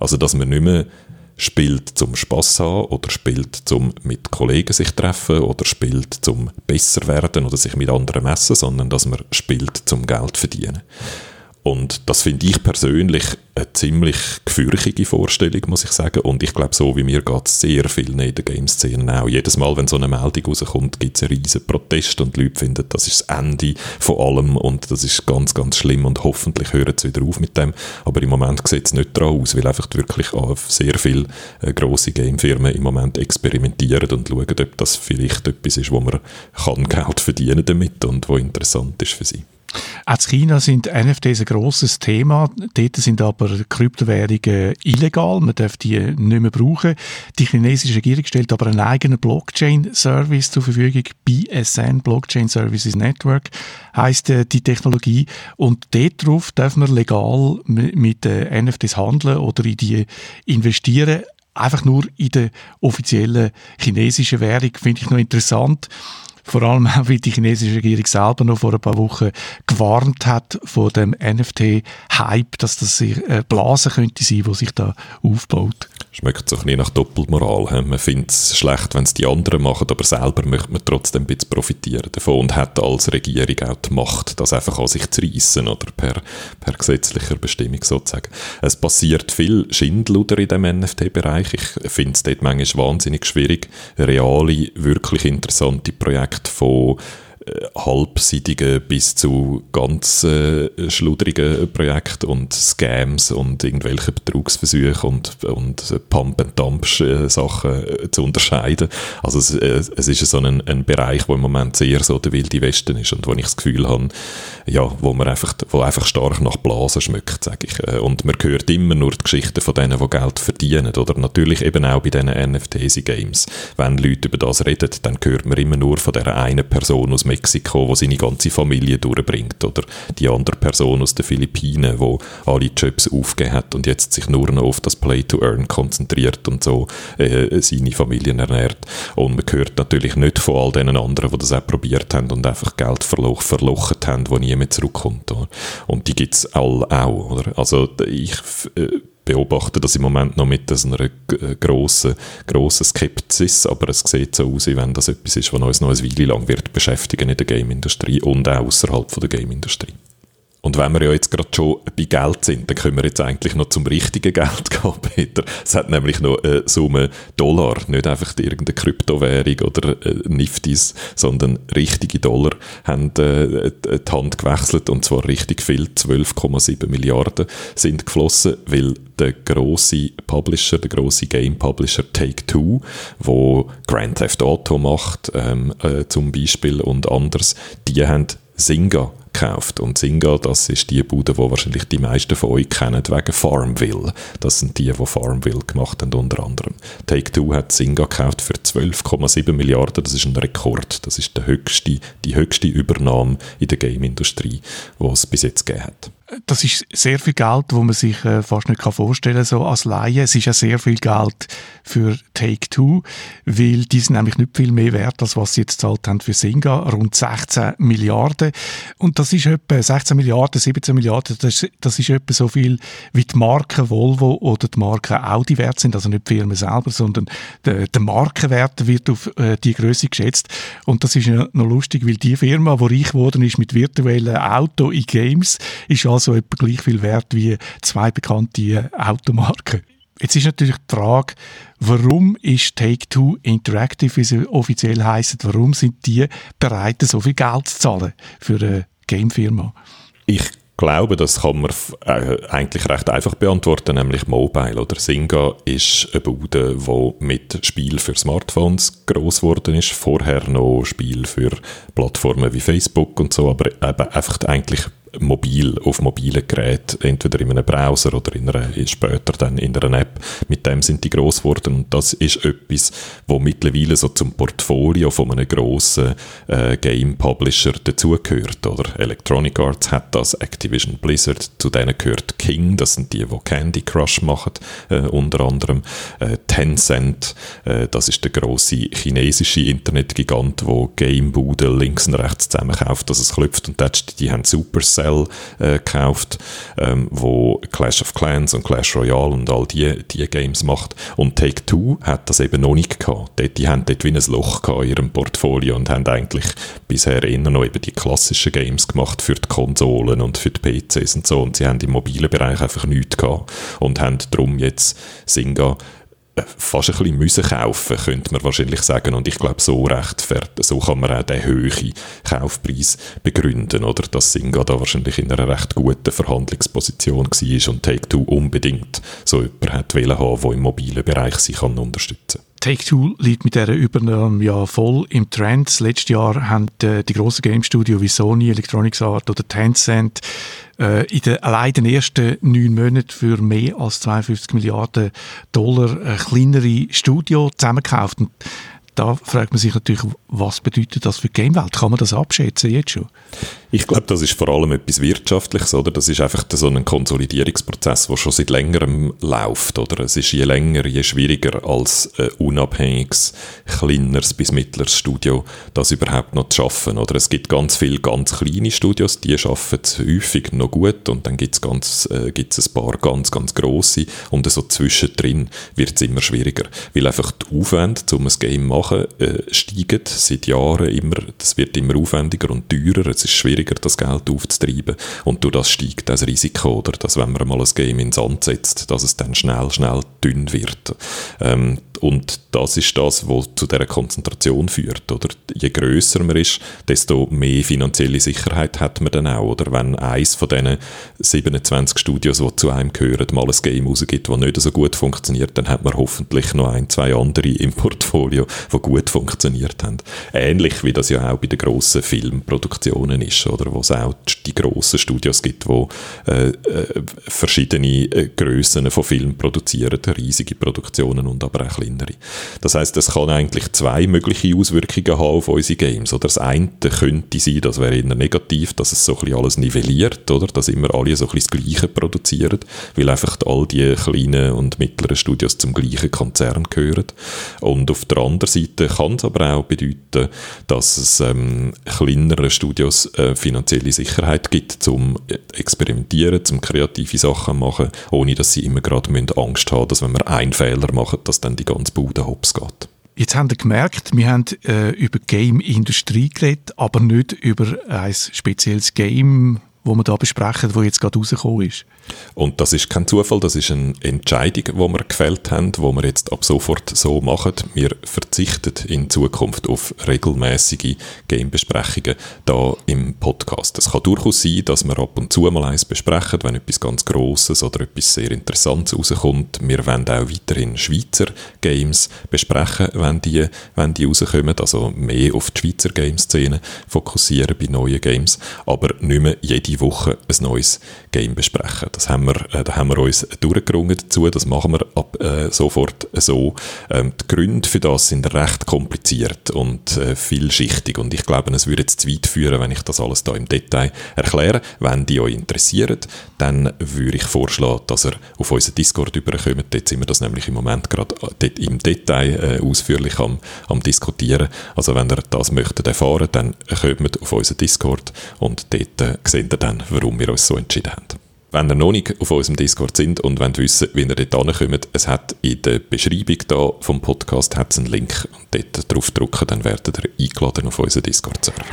Also dass man nicht mehr spielt zum Spaß haben oder spielt zum mit Kollegen sich treffen oder spielt zum besser werden oder sich mit anderen messen, sondern dass man spielt zum Geld verdienen. Und das finde ich persönlich eine ziemlich gefürchtige Vorstellung, muss ich sagen. Und ich glaube, so wie mir geht es sehr viel in der Game-Szene auch. Jedes Mal, wenn so eine Meldung rauskommt, gibt es einen riesen Protest und Leute finden, das ist das Ende von allem und das ist ganz, ganz schlimm und hoffentlich hören sie wieder auf mit dem. Aber im Moment sieht es nicht daran aus, weil einfach wirklich sehr viele äh, grosse Game-Firmen im Moment experimentieren und schauen, ob das vielleicht etwas ist, wo man kann Geld verdienen damit und wo interessant ist für sie. Auch in China sind NFTs ein grosses Thema. Dort sind aber Kryptowährungen illegal. Man darf die nicht mehr brauchen. Die chinesische Regierung stellt aber einen eigenen Blockchain-Service zur Verfügung. BSN, Blockchain Services Network, heisst äh, die Technologie. Und dort drauf darf man legal mit NFTs handeln oder in die investieren einfach nur in der offiziellen chinesischen Währung. Finde ich noch interessant. Vor allem auch, weil die chinesische Regierung selber noch vor ein paar Wochen gewarnt hat vor dem NFT-Hype, dass das eine Blase könnte sein, die sich da aufbaut. Schmeckt so ein bisschen nach Doppelmoral. He? Man findet es schlecht, wenn es die anderen machen, aber selber möchte man trotzdem ein bisschen profitieren davon und hat als Regierung auch die Macht, das einfach an sich zu reissen oder per, per gesetzlicher Bestimmung sozusagen. Es passiert viel Schindluder in dem NFT-Bereich. Ich finde es dort manchmal wahnsinnig schwierig, reale, wirklich interessante Projekte Projekt von äh, halbseitigen bis zu ganz äh, schludrigen Projekten und Scams und irgendwelche Betrugsversuche und, und Pump-and-Dump-Sachen äh, zu unterscheiden. Also es, äh, es ist so ein, ein Bereich, wo im Moment sehr so der wilde Westen ist und wo ich das Gefühl habe, ja, wo man einfach, wo einfach stark nach Blasen schmeckt, sage ich. Äh, und man hört immer nur die Geschichten von denen, die Geld verdienen, oder natürlich eben auch bei diesen NFTs-Games. Wenn Leute über das reden, dann hört man immer nur von dieser einen Person aus Mexiko, die seine ganze Familie durchbringt, oder die andere Person aus den Philippinen, die alle Jobs aufgegeben hat und jetzt sich nur noch auf das Play-to-Earn konzentriert und so äh, seine Familien ernährt. Und man hört natürlich nicht von all den anderen, die das auch probiert haben und einfach Geld verloch, verlocht haben, wo nie mehr zurückkommt. Oder? Und die gibt es alle auch. Oder? Also ich äh, beobachte das im Moment noch mit einer äh, grossen, grossen Skepsis, aber es sieht so aus, wie wenn das etwas ist, was uns noch eine Weile lang wird beschäftigen in der Game-Industrie und auch außerhalb der Game-Industrie. Und wenn wir ja jetzt gerade schon bei Geld sind, dann können wir jetzt eigentlich noch zum richtigen Geld gehen, Peter. Es hat nämlich noch eine Summe Dollar, nicht einfach irgendeine Kryptowährung oder äh, Niftis, sondern richtige Dollar haben äh, die Hand gewechselt. Und zwar richtig viel, 12,7 Milliarden sind geflossen, weil der große Publisher, der große Game Publisher Take-Two, wo Grand Theft Auto macht, ähm, äh, zum Beispiel und anders, die haben Singa gekauft. Und Singa, das ist die Bude, die wahrscheinlich die meisten von euch kennen, wegen Farmville. Das sind die, die Farmville gemacht haben, unter anderem. Take-Two hat Singa gekauft für 12,7 Milliarden. Das ist ein Rekord. Das ist der höchste, die höchste Übernahme in der Game-Industrie, die es bis jetzt gegeben hat das ist sehr viel Geld, wo man sich äh, fast nicht vorstellen kann, so als Laie. Es ist ja sehr viel Geld für Take-Two, weil die sind nämlich nicht viel mehr wert, als was sie jetzt zahlt haben für Singa, rund 16 Milliarden. Und das ist etwa 16 Milliarden, 17 Milliarden, das, das ist etwa so viel, wie die Marke Volvo oder die Marke Audi wert sind, also nicht die Firma selber, sondern der, der Markenwert wird auf äh, die Größe geschätzt. Und das ist ja noch lustig, weil die Firma, die reich geworden ist mit virtuellen Auto in Games, ist also etwa gleich viel wert wie zwei bekannte Automarken. Jetzt ist natürlich die Frage, warum ist Take-Two Interactive, wie sie offiziell heisst, warum sind die bereit, so viel Geld zu zahlen für eine Gamefirma? Ich glaube, das kann man äh, eigentlich recht einfach beantworten, nämlich Mobile. Oder Singa ist eine Bude, die mit Spiel für Smartphones groß geworden ist. Vorher noch Spiel für Plattformen wie Facebook und so, aber eben einfach eigentlich mobil, auf mobilen Geräten, entweder in einem Browser oder in einer, später dann in einer App. Mit dem sind die gross geworden und das ist etwas, wo mittlerweile so zum Portfolio von einem grossen äh, Game Publisher dazugehört, oder? Electronic Arts hat das, Activision Blizzard, zu denen gehört King, das sind die, die Candy Crush machen, äh, unter anderem. Äh, Tencent, äh, das ist der grosse chinesische Internetgigant, wo Gamebuden links und rechts zusammenkauft, dass es klopft und die, die haben Super Cell äh, gekauft, ähm, wo Clash of Clans und Clash Royale und all die, die Games macht. Und Take-Two hat das eben noch nicht gehabt. Dort, die haben dort wie ein Loch gehabt in ihrem Portfolio und haben eigentlich bisher eher noch eben die klassischen Games gemacht für die Konsolen und für die PCs und so. Und sie haben im mobilen Bereich einfach nichts gehabt und haben darum jetzt Singa fast ein bisschen müssen kaufen, könnte man wahrscheinlich sagen. Und ich glaube, so rechtfertigen, so kann man auch den hohen Kaufpreis begründen, oder? Dass Singa da wahrscheinlich in einer recht guten Verhandlungsposition war und Take-Two unbedingt so jemanden hat wollen haben, der im mobilen Bereich sich kann unterstützen Take-Two liegt mit dieser Übernahme ja voll im Trend. Das letzte Jahr haben die, die grossen Game Studios wie Sony, Electronics Art oder Tencent äh, in den, allein den ersten neun Monaten für mehr als 52 Milliarden Dollar äh, kleinere Studio zusammengekauft. Und da fragt man sich natürlich, was bedeutet das für die Gamewelt? Kann man das abschätzen jetzt schon? Ich glaube, das ist vor allem etwas Wirtschaftliches, oder? Das ist einfach so ein Konsolidierungsprozess, der schon seit längerem läuft, oder? Es ist je länger, je schwieriger als ein unabhängiges, kleineres bis mittleres Studio, das überhaupt noch zu schaffen, oder? Es gibt ganz viele ganz kleine Studios, die schaffen es häufig noch gut und dann gibt es ganz, äh, gibt's ein paar ganz, ganz grosse und so zwischendrin wird es immer schwieriger, weil einfach die Aufwände, um ein Game zu machen, äh, steigen seit Jahren immer, das wird immer aufwendiger und teurer, es ist schwieriger schwieriger, das Geld aufzutreiben. Und durch das steigt das Risiko, oder, dass wenn man mal ein Game in den Sand setzt, dass es dann schnell, schnell dünn wird. Ähm, und das ist das, was zu dieser Konzentration führt. Oder? Je grösser man ist, desto mehr finanzielle Sicherheit hat man dann auch. Oder wenn eins von diesen 27 Studios, die zu einem gehören, mal ein Game rausgibt, das nicht so gut funktioniert, dann hat man hoffentlich noch ein, zwei andere im Portfolio, die gut funktioniert haben. Ähnlich wie das ja auch bei den grossen Filmproduktionen ist, oder? wo es auch die grossen Studios gibt, die äh, äh, verschiedene äh, Grössen von Filmen produzieren, riesige Produktionen und aber auch kleinere. Das heißt, es kann eigentlich zwei mögliche Auswirkungen haben auf unsere Games. Oder das eine könnte sein, das wäre eher negativ, dass es so ein bisschen alles nivelliert, oder? Dass immer alle so ein bisschen das Gleiche produzieren, weil einfach all die kleinen und mittleren Studios zum gleichen Konzern gehören. Und auf der anderen Seite kann es aber auch bedeuten, dass es ähm, kleineren Studios äh, finanzielle Sicherheit gibt, zum experimentieren, zum kreative Sachen machen, ohne dass sie immer gerade Angst haben, dass wenn wir einen Fehler machen, dass dann die ganze Bude hops geht. Jetzt haben wir gemerkt, wir haben äh, über Game-Industrie geredet, aber nicht über ein spezielles Game, wo wir da besprechen, wo jetzt gerade rausgekommen ist. Und das ist kein Zufall, das ist eine Entscheidung, die wir gefällt haben, wo wir jetzt ab sofort so machen. Wir verzichten in Zukunft auf regelmäßige Game-Besprechungen da im Podcast. Es kann durchaus sein, dass wir ab und zu mal eins besprechen, wenn etwas ganz Grosses oder etwas sehr Interessantes rauskommt. Wir wollen auch weiterhin Schweizer Games besprechen, wenn die, wenn die rauskommen, also mehr auf die Schweizer Game-Szene fokussieren bei neuen Games, aber nicht mehr jede Woche ein neues Game besprechen. Das haben wir, äh, da haben wir uns durchgerungen dazu. Das machen wir ab äh, sofort so. Ähm, die Gründe für das sind recht kompliziert und äh, vielschichtig. Und ich glaube, es würde jetzt zu weit führen, wenn ich das alles da im Detail erkläre. Wenn die euch interessieren, dann würde ich vorschlagen, dass ihr auf unseren Discord überkommt. Dort sind wir das nämlich im Moment gerade äh, im Detail äh, ausführlich am, am diskutieren. Also wenn ihr das möchtet erfahren, dann kommt auf unseren Discord und dort äh, seht ihr dann, warum wir uns so entschieden haben. Wenn ihr noch nicht auf unserem Discord sind und wollt wissen, wie ihr dort hinkommt, es hat in der Beschreibung da vom Podcast hat's einen Link und dort drauf drücken, dann werdet ihr eingeladen auf unseren Discord-Server.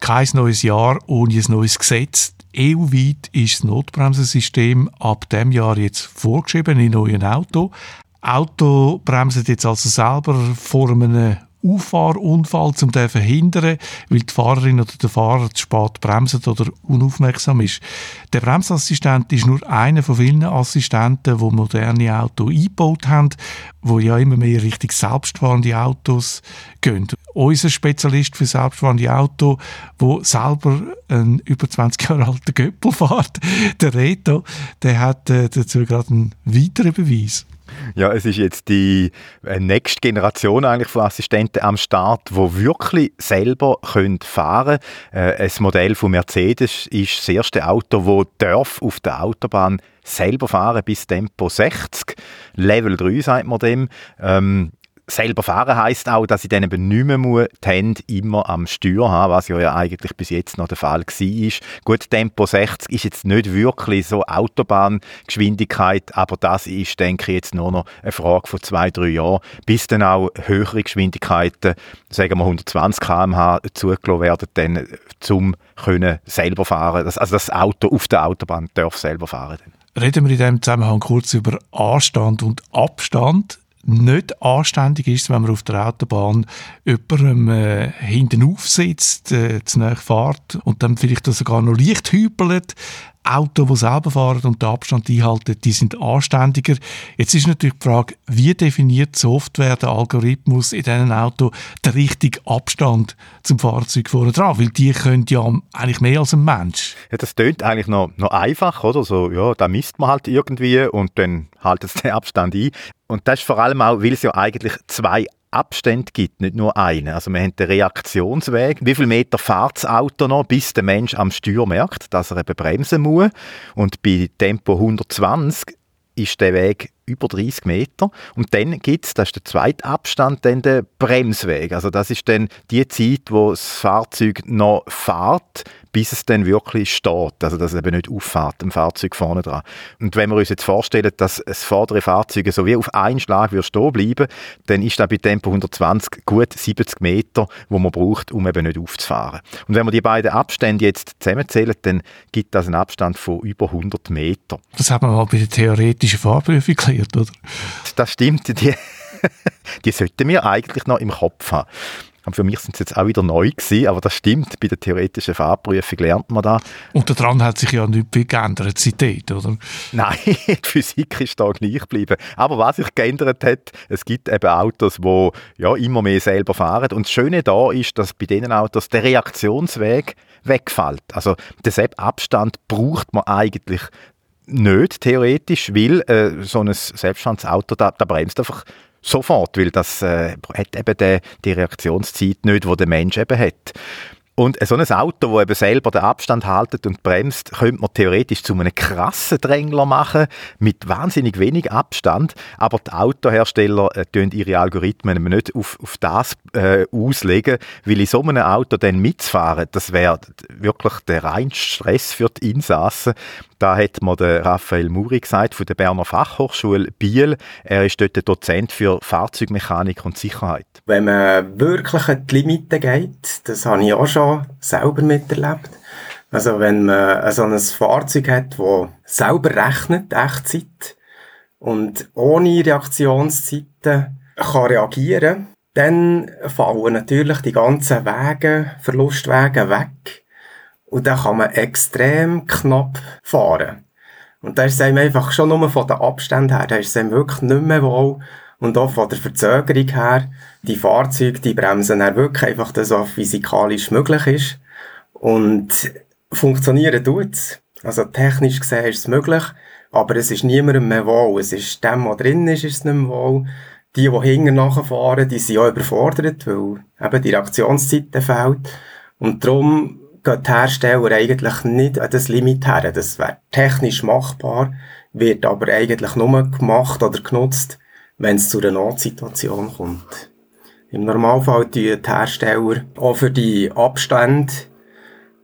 Kein neues Jahr ohne ein neues Gesetz EU-weit ist das Notbremsensystem ab dem Jahr jetzt vorgeschrieben in neuen Auto. Auto bremsen jetzt also selber vor einem Auffahrunfall zu verhindern, weil die Fahrerin oder der Fahrer zu spät bremst oder unaufmerksam ist. Der Bremsassistent ist nur einer von vielen Assistenten, die moderne Autos eingebaut haben, wo ja immer mehr Richtung selbstfahrende Autos gehen. Unser Spezialist für selbstfahrende Autos, wo selber einen über 20 Jahre alten Göppel fährt, der Reto, der hat äh, dazu gerade einen weiteren Beweis. Ja, es ist jetzt die äh, nächste Generation eigentlich von Assistenten am Start, wo wirklich selber können fahren. Äh, ein Modell von Mercedes ist das erste Auto, wo darf auf der Autobahn selber fahren bis Tempo 60. Level 3 sagt man dem. Ähm, selber fahren heißt auch, dass ich dann eben nicht mehr muss, die Hände immer am Steuer haben, was ja, eigentlich bis jetzt noch der Fall war. Gut, Tempo 60 ist jetzt nicht wirklich so Autobahngeschwindigkeit, aber das ist, denke ich, jetzt nur noch eine Frage von zwei, drei Jahren, bis dann auch höhere Geschwindigkeiten, sagen wir 120 km/h, zugelassen werden, dann zum können selber fahren. Das, also das Auto auf der Autobahn darf selber fahren. Reden wir in diesem Zusammenhang kurz über Anstand und Abstand nicht anständig ist, wenn man auf der Autobahn jemandem äh, hinten aufsitzt, äh, zu fährt und dann vielleicht sogar noch leicht hüpelt, Autos, die selber fahren und den Abstand einhalten, die sind anständiger. Jetzt ist natürlich die Frage, wie definiert die Software, der Algorithmus in diesen Auto den richtigen Abstand zum Fahrzeug vorne dran? Weil die können ja eigentlich mehr als ein Mensch. Ja, das klingt eigentlich noch, noch einfach, oder? So, ja, da misst man halt irgendwie und dann haltet es den Abstand ein. Und das ist vor allem auch, weil es ja eigentlich zwei Abstände gibt, nicht nur einen. Also wir haben den Reaktionsweg. Wie viel Meter fährt das Auto noch, bis der Mensch am Steuer merkt, dass er eben bremsen muss. Und bei Tempo 120 ist der Weg über 30 Meter. Und dann gibt es, das ist der zweite Abstand, dann der Bremsweg. Also das ist dann die Zeit, wo das Fahrzeug noch fährt, bis es dann wirklich steht. Also dass es eben nicht auffährt, dem Fahrzeug vorne dran. Und wenn wir uns jetzt vorstellen, dass das vordere Fahrzeug so wie auf einen Schlag wird stehen bleiben, dann ist das bei Tempo 120 gut 70 Meter, wo man braucht, um eben nicht aufzufahren. Und wenn wir die beiden Abstände jetzt zusammenzählen, dann gibt das einen Abstand von über 100 Meter. Das hat man mal bei der theoretischen Fahrprüfung gelernt, oder? Das stimmt. Die, die sollten wir eigentlich noch im Kopf haben. Und für mich sind es jetzt auch wieder neu gewesen, aber das stimmt, bei der theoretischen Fahrprüfung lernt man da. Und daran hat sich ja nicht viel geändert seitdem, oder? Nein, die Physik ist da gleich geblieben. Aber was sich geändert hat, es gibt eben Autos, die ja immer mehr selber fahren. Und das Schöne da ist, dass bei diesen Autos der Reaktionsweg wegfällt. Also den Abstand braucht man eigentlich nicht theoretisch, weil äh, so ein selbstständiges Auto, da, da bremst einfach sofort, weil das äh, hat eben die, die Reaktionszeit nicht, die der Mensch eben hat. Und so ein Auto, das eben selber den Abstand haltet und bremst, könnte man theoretisch zu einem krassen Drängler machen, mit wahnsinnig wenig Abstand. Aber die Autohersteller äh, ihre Algorithmen nicht auf, auf das äh, auslegen, weil in so einem Auto dann mitzufahren, das wäre wirklich der reinste Stress für die Insassen. Da hat mir der Raphael Muri gesagt von der Berner Fachhochschule Biel. Er ist dort Dozent für Fahrzeugmechanik und Sicherheit. Wenn man wirklich an die Limite geht, das habe ich auch schon selber miterlebt. Also wenn man so ein Fahrzeug hat, das selber rechnet, Echtzeit, und ohne Reaktionszeiten kann reagieren, dann fallen natürlich die ganzen Wege, Verlustwege weg. Und dann kann man extrem knapp fahren. Und da ist es einem einfach schon nur von den Abständen her, da ist es einem wirklich nicht mehr wohl. Und auch von der Verzögerung her, die Fahrzeuge, die bremsen dann wirklich einfach das, was physikalisch möglich ist. Und funktionieren tut's. Also technisch gesehen ist es möglich, aber es ist niemandem mehr wohl. Es ist dem, der drin ist, ist es nicht mehr wohl. Die, die hinten nachfahren, die sind auch überfordert, weil eben die Reaktionszeit fehlt. Und darum gehen die Hersteller eigentlich nicht an das Limit her. Das wäre technisch machbar, wird aber eigentlich nur gemacht oder genutzt, wenn es zu einer Notsituation kommt. Im Normalfall tun die Hersteller auch für die Abstände,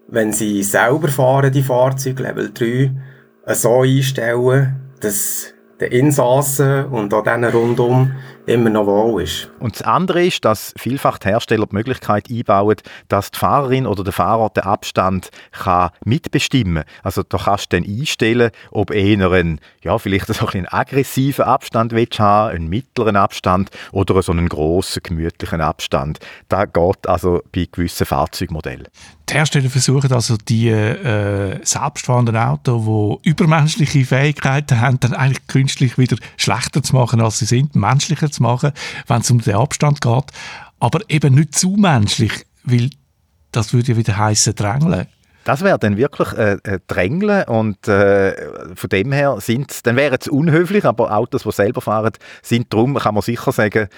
wenn sie selber fahren, die Fahrzeuge Level 3, so einstellen, dass den Insassen und auch denen rundum immer noch wohl ist. Und das andere ist, dass vielfach die Hersteller die Möglichkeit einbauen, dass die Fahrerin oder der Fahrer den Abstand kann mitbestimmen kann. Also da kannst du dann einstellen, ob eher einen, ja, vielleicht so einen aggressiven Abstand haben, einen mittleren Abstand oder so einen grossen, gemütlichen Abstand. Da geht also bei gewissen Fahrzeugmodellen. Die Hersteller versuchen also die äh, selbstfahrenden Autos, die übermenschliche Fähigkeiten haben, dann eigentlich künstlich wieder schlechter zu machen, als sie sind, menschlicher zu machen, wenn es um den Abstand geht. Aber eben nicht zu menschlich, weil das würde ja wieder heißen drängeln. Das wäre dann wirklich äh, äh, Drängeln und äh, von dem her sind dann wäre es unhöflich, aber Autos, die selber fahren, sind darum, kann man sicher sagen,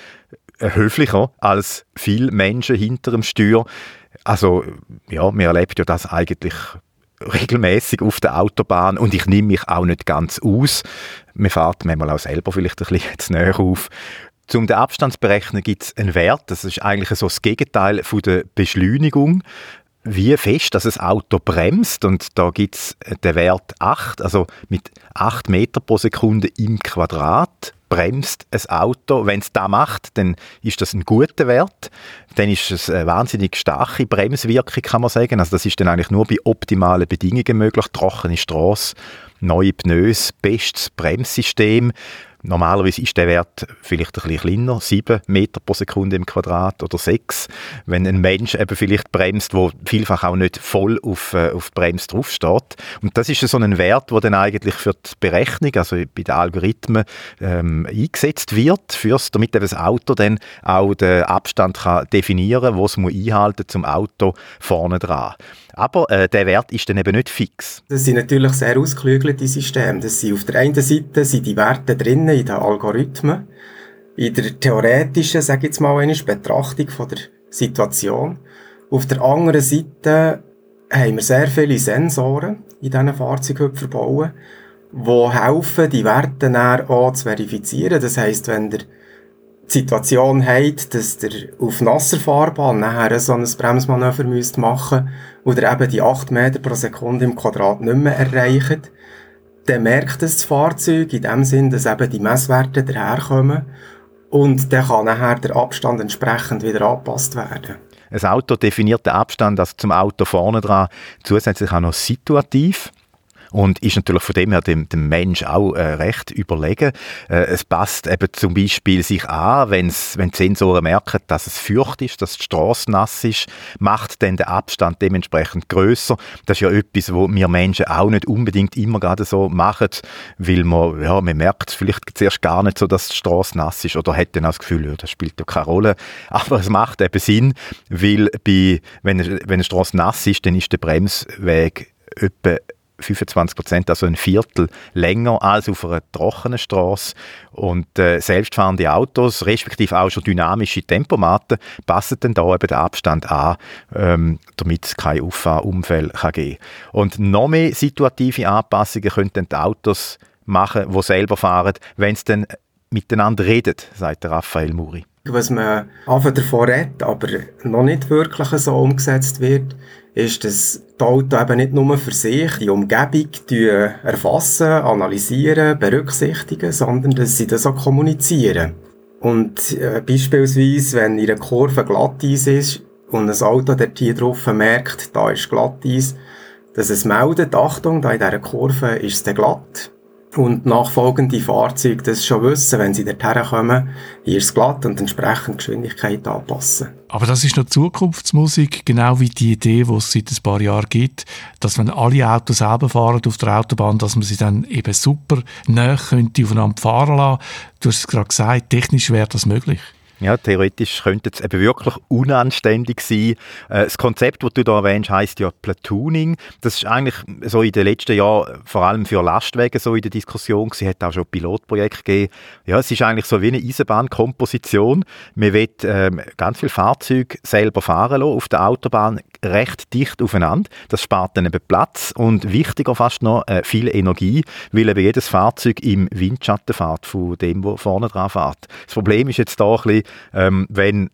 äh, höflicher als viele Menschen hinter dem Steuer. Also ja, man erlebt ja das eigentlich regelmäßig auf der Autobahn und ich nehme mich auch nicht ganz aus. Man fährt manchmal auch selber vielleicht ein bisschen zu näher auf. Zum den Abstand gibt es einen Wert, das ist eigentlich so das Gegenteil von der Beschleunigung. Wie fest dass ein Auto bremst und da gibt es den Wert 8, also mit 8 Meter pro Sekunde im Quadrat bremst ein Auto. Wenn es das macht, dann ist das ein guter Wert. Dann ist es eine wahnsinnig starke Bremswirkung, kann man sagen. Also das ist dann eigentlich nur bei optimalen Bedingungen möglich. Trockene Straße, neue Pneus, bestes Bremssystem. Normalerweise ist der Wert vielleicht ein bisschen kleiner, 7 Meter pro Sekunde im Quadrat oder 6. Wenn ein Mensch eben vielleicht bremst, wo vielfach auch nicht voll auf, äh, auf die Bremse draufsteht. Und das ist so ein Wert, der dann eigentlich für die Berechnung, also bei den Algorithmen, ähm, eingesetzt wird, fürs, damit eben das Auto dann auch den Abstand kann definieren kann, wo es einhalten muss zum Auto vorne dran. Aber äh, der Wert ist dann eben nicht fix. Das sind natürlich sehr ausgeklügelte Systeme. Das sind auf der einen Seite sind die Werte drinnen in den Algorithmen, in der theoretischen, sage ich jetzt mal, eine Betrachtung von der Situation. Auf der anderen Seite haben wir sehr viele Sensoren in diesen Fahrzeugen verbaut, die helfen, die Werte dann auch zu verifizieren. Das heisst, wenn der die Situation habt, dass ihr auf nasser Fahrbahn nachher so ein Bremsmanöver müsst machen oder eben die 8 Meter pro Sekunde im Quadrat nicht mehr erreicht, dann merkt es das Fahrzeug in dem Sinn, dass eben die Messwerte daherkommen und dann kann nachher der Abstand entsprechend wieder angepasst werden. Ein Auto definiert den Abstand also zum Auto vorne dran zusätzlich auch noch situativ und ist natürlich von dem her dem, dem Mensch auch äh, recht überlegen. Äh, es passt eben zum Beispiel sich an, wenn's, wenn die Sensoren merken, dass es feucht ist, dass die Straße nass ist, macht dann der Abstand dementsprechend größer. Das ist ja etwas, wo wir Menschen auch nicht unbedingt immer gerade so machen, weil man, ja, man merkt vielleicht zuerst gar nicht so, dass die Straße nass ist oder hat dann auch das Gefühl, ja, das spielt ja keine Rolle. Aber es macht eben Sinn, weil bei, wenn, wenn eine Straße nass ist, dann ist der Bremsweg etwa 25 Prozent, also ein Viertel länger als auf einer trockenen Straße. Und äh, selbstfahrende Autos, respektive auch schon dynamische Tempomaten, passen dann da eben den Abstand an, ähm, damit es kein Auffahrunfall kann geben Und noch mehr situative Anpassungen könnten die Autos machen, die selber fahren, wenn sie dann miteinander reden, sagt Raphael Muri. Was man davon redet, aber noch nicht wirklich so umgesetzt wird, ist, dass die Autos eben nicht nur für sich die Umgebung erfassen, analysieren, berücksichtigen, sondern dass sie das auch kommunizieren. Und äh, beispielsweise, wenn in einer Kurve Glatteis ist und ein Auto dort hier drauf merkt, da ist Glatteis, dass es meldet, Achtung, da in dieser Kurve ist es glatt und nachfolgende Fahrzeuge das schon wissen, wenn sie dorthin kommen, hier ist glatt und entsprechend Geschwindigkeit anpassen. Aber das ist noch Zukunftsmusik, genau wie die Idee, die es seit ein paar Jahren gibt, dass wenn alle Autos selber fahren auf der Autobahn, dass man sie dann eben super nah könnte aufeinander fahren lassen. Du hast es gerade gesagt, technisch wäre das möglich. Ja, theoretisch könnte es eben wirklich unanständig sein. Äh, das Konzept, das du da erwähnst, heißt ja Platooning. Das ist eigentlich so in den letzten Jahren vor allem für Lastwagen so in der Diskussion. Sie hat auch schon Pilotprojekte gegeben. Ja, es ist eigentlich so wie eine Eisenbahnkomposition. Man will ähm, ganz viele Fahrzeuge selber fahren lassen auf der Autobahn recht dicht aufeinander. Das spart dann eben Platz und wichtiger fast noch äh, viel Energie, weil eben jedes Fahrzeug im Windschatten fährt von dem, wo vorne dran fährt. Das Problem ist jetzt da ein bisschen, ähm, wenn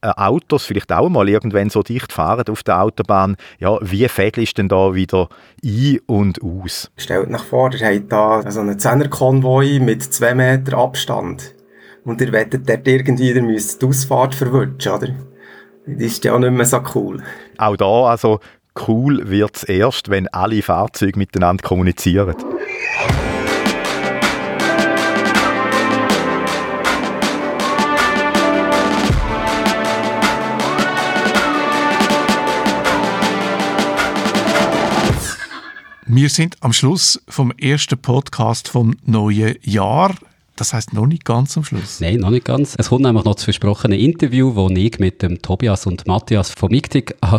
äh, Autos vielleicht auch mal irgendwann so dicht fahren auf der Autobahn, ja, wie fädel ist denn da wieder ein und aus? Stellt nach vor, ihr habt da so einen Zehnerkonvoi mit zwei Meter Abstand und ihr wettet dort irgendwie, ihr müsst die Ausfahrt verwutschen, oder? Das ist ja auch nicht mehr so cool. Auch da, also cool wird es erst, wenn alle Fahrzeuge miteinander kommunizieren. Wir sind am Schluss vom ersten Podcast vom neuen Jahr. Das heißt noch nicht ganz am Schluss. Nein, noch nicht ganz. Es kommt nämlich noch das versprochene Interview, das ich mit dem Tobias und Matthias von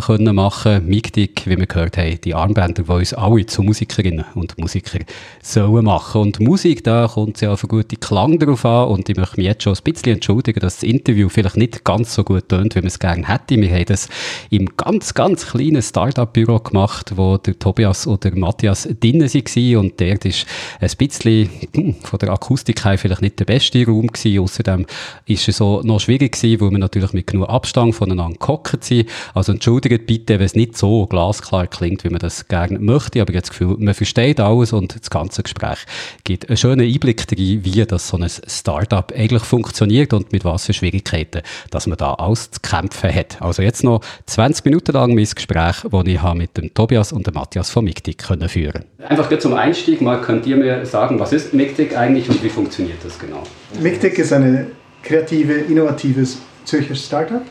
können machen. Migdig, wie wir gehört haben, die Armbänder, die uns alle zu Musikerinnen und Musikern sollen machen. Und Musik, da kommt es ja auf einen guten Klang drauf an. Und ich möchte mich jetzt schon ein bisschen entschuldigen, dass das Interview vielleicht nicht ganz so gut tönt, wie man es gerne hätte. Wir haben das im ganz, ganz kleinen Start-up-Büro gemacht, wo der Tobias oder Matthias drinnen waren. Und dort ist ein bisschen hm, von der Akustik her vielleicht nicht der beste Raum gewesen. Außerdem ist es so noch schwierig gewesen, weil wir natürlich mit genug Abstand voneinander gehockt sind. Also entschuldigt bitte, wenn es nicht so glasklar klingt, wie man das gerne möchte. Aber ich habe das Gefühl, man versteht alles und das ganze Gespräch gibt einen schönen Einblick darin, wie das so ein Startup eigentlich funktioniert und mit was für Schwierigkeiten, dass man da alles zu kämpfen hat. Also jetzt noch 20 Minuten lang mein Gespräch, das ich mit dem Tobias und dem Matthias von Mictic führen konnte. Einfach zum Einstieg mal könnt ihr mir sagen, was ist Mictic eigentlich und wie funktioniert das genau? MIGTEC ist ein kreative, innovatives Zürcher Startup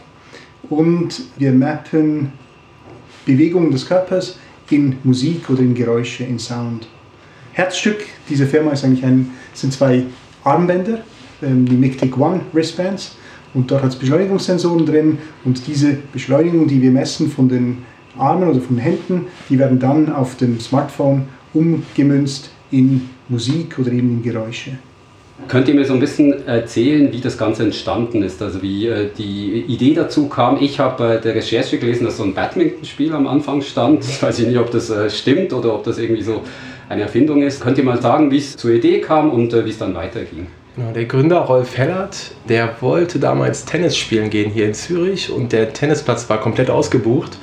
und wir mappen Bewegungen des Körpers in Musik oder in Geräusche, in Sound. Herzstück dieser Firma ist eigentlich ein, sind zwei Armbänder, ähm, die MIGTEC One Wristbands und dort hat es Beschleunigungssensoren drin und diese Beschleunigung, die wir messen von den Armen oder von den Händen, die werden dann auf dem Smartphone umgemünzt in Musik oder eben in Geräusche. Könnt ihr mir so ein bisschen erzählen, wie das Ganze entstanden ist? Also wie äh, die Idee dazu kam? Ich habe bei der Recherche gelesen, dass so ein Badmintonspiel am Anfang stand. Ich weiß nicht, ob das äh, stimmt oder ob das irgendwie so eine Erfindung ist. Könnt ihr mal sagen, wie es zur Idee kam und äh, wie es dann weiterging? Der Gründer Rolf Hellert, der wollte damals Tennis spielen gehen hier in Zürich und der Tennisplatz war komplett ausgebucht.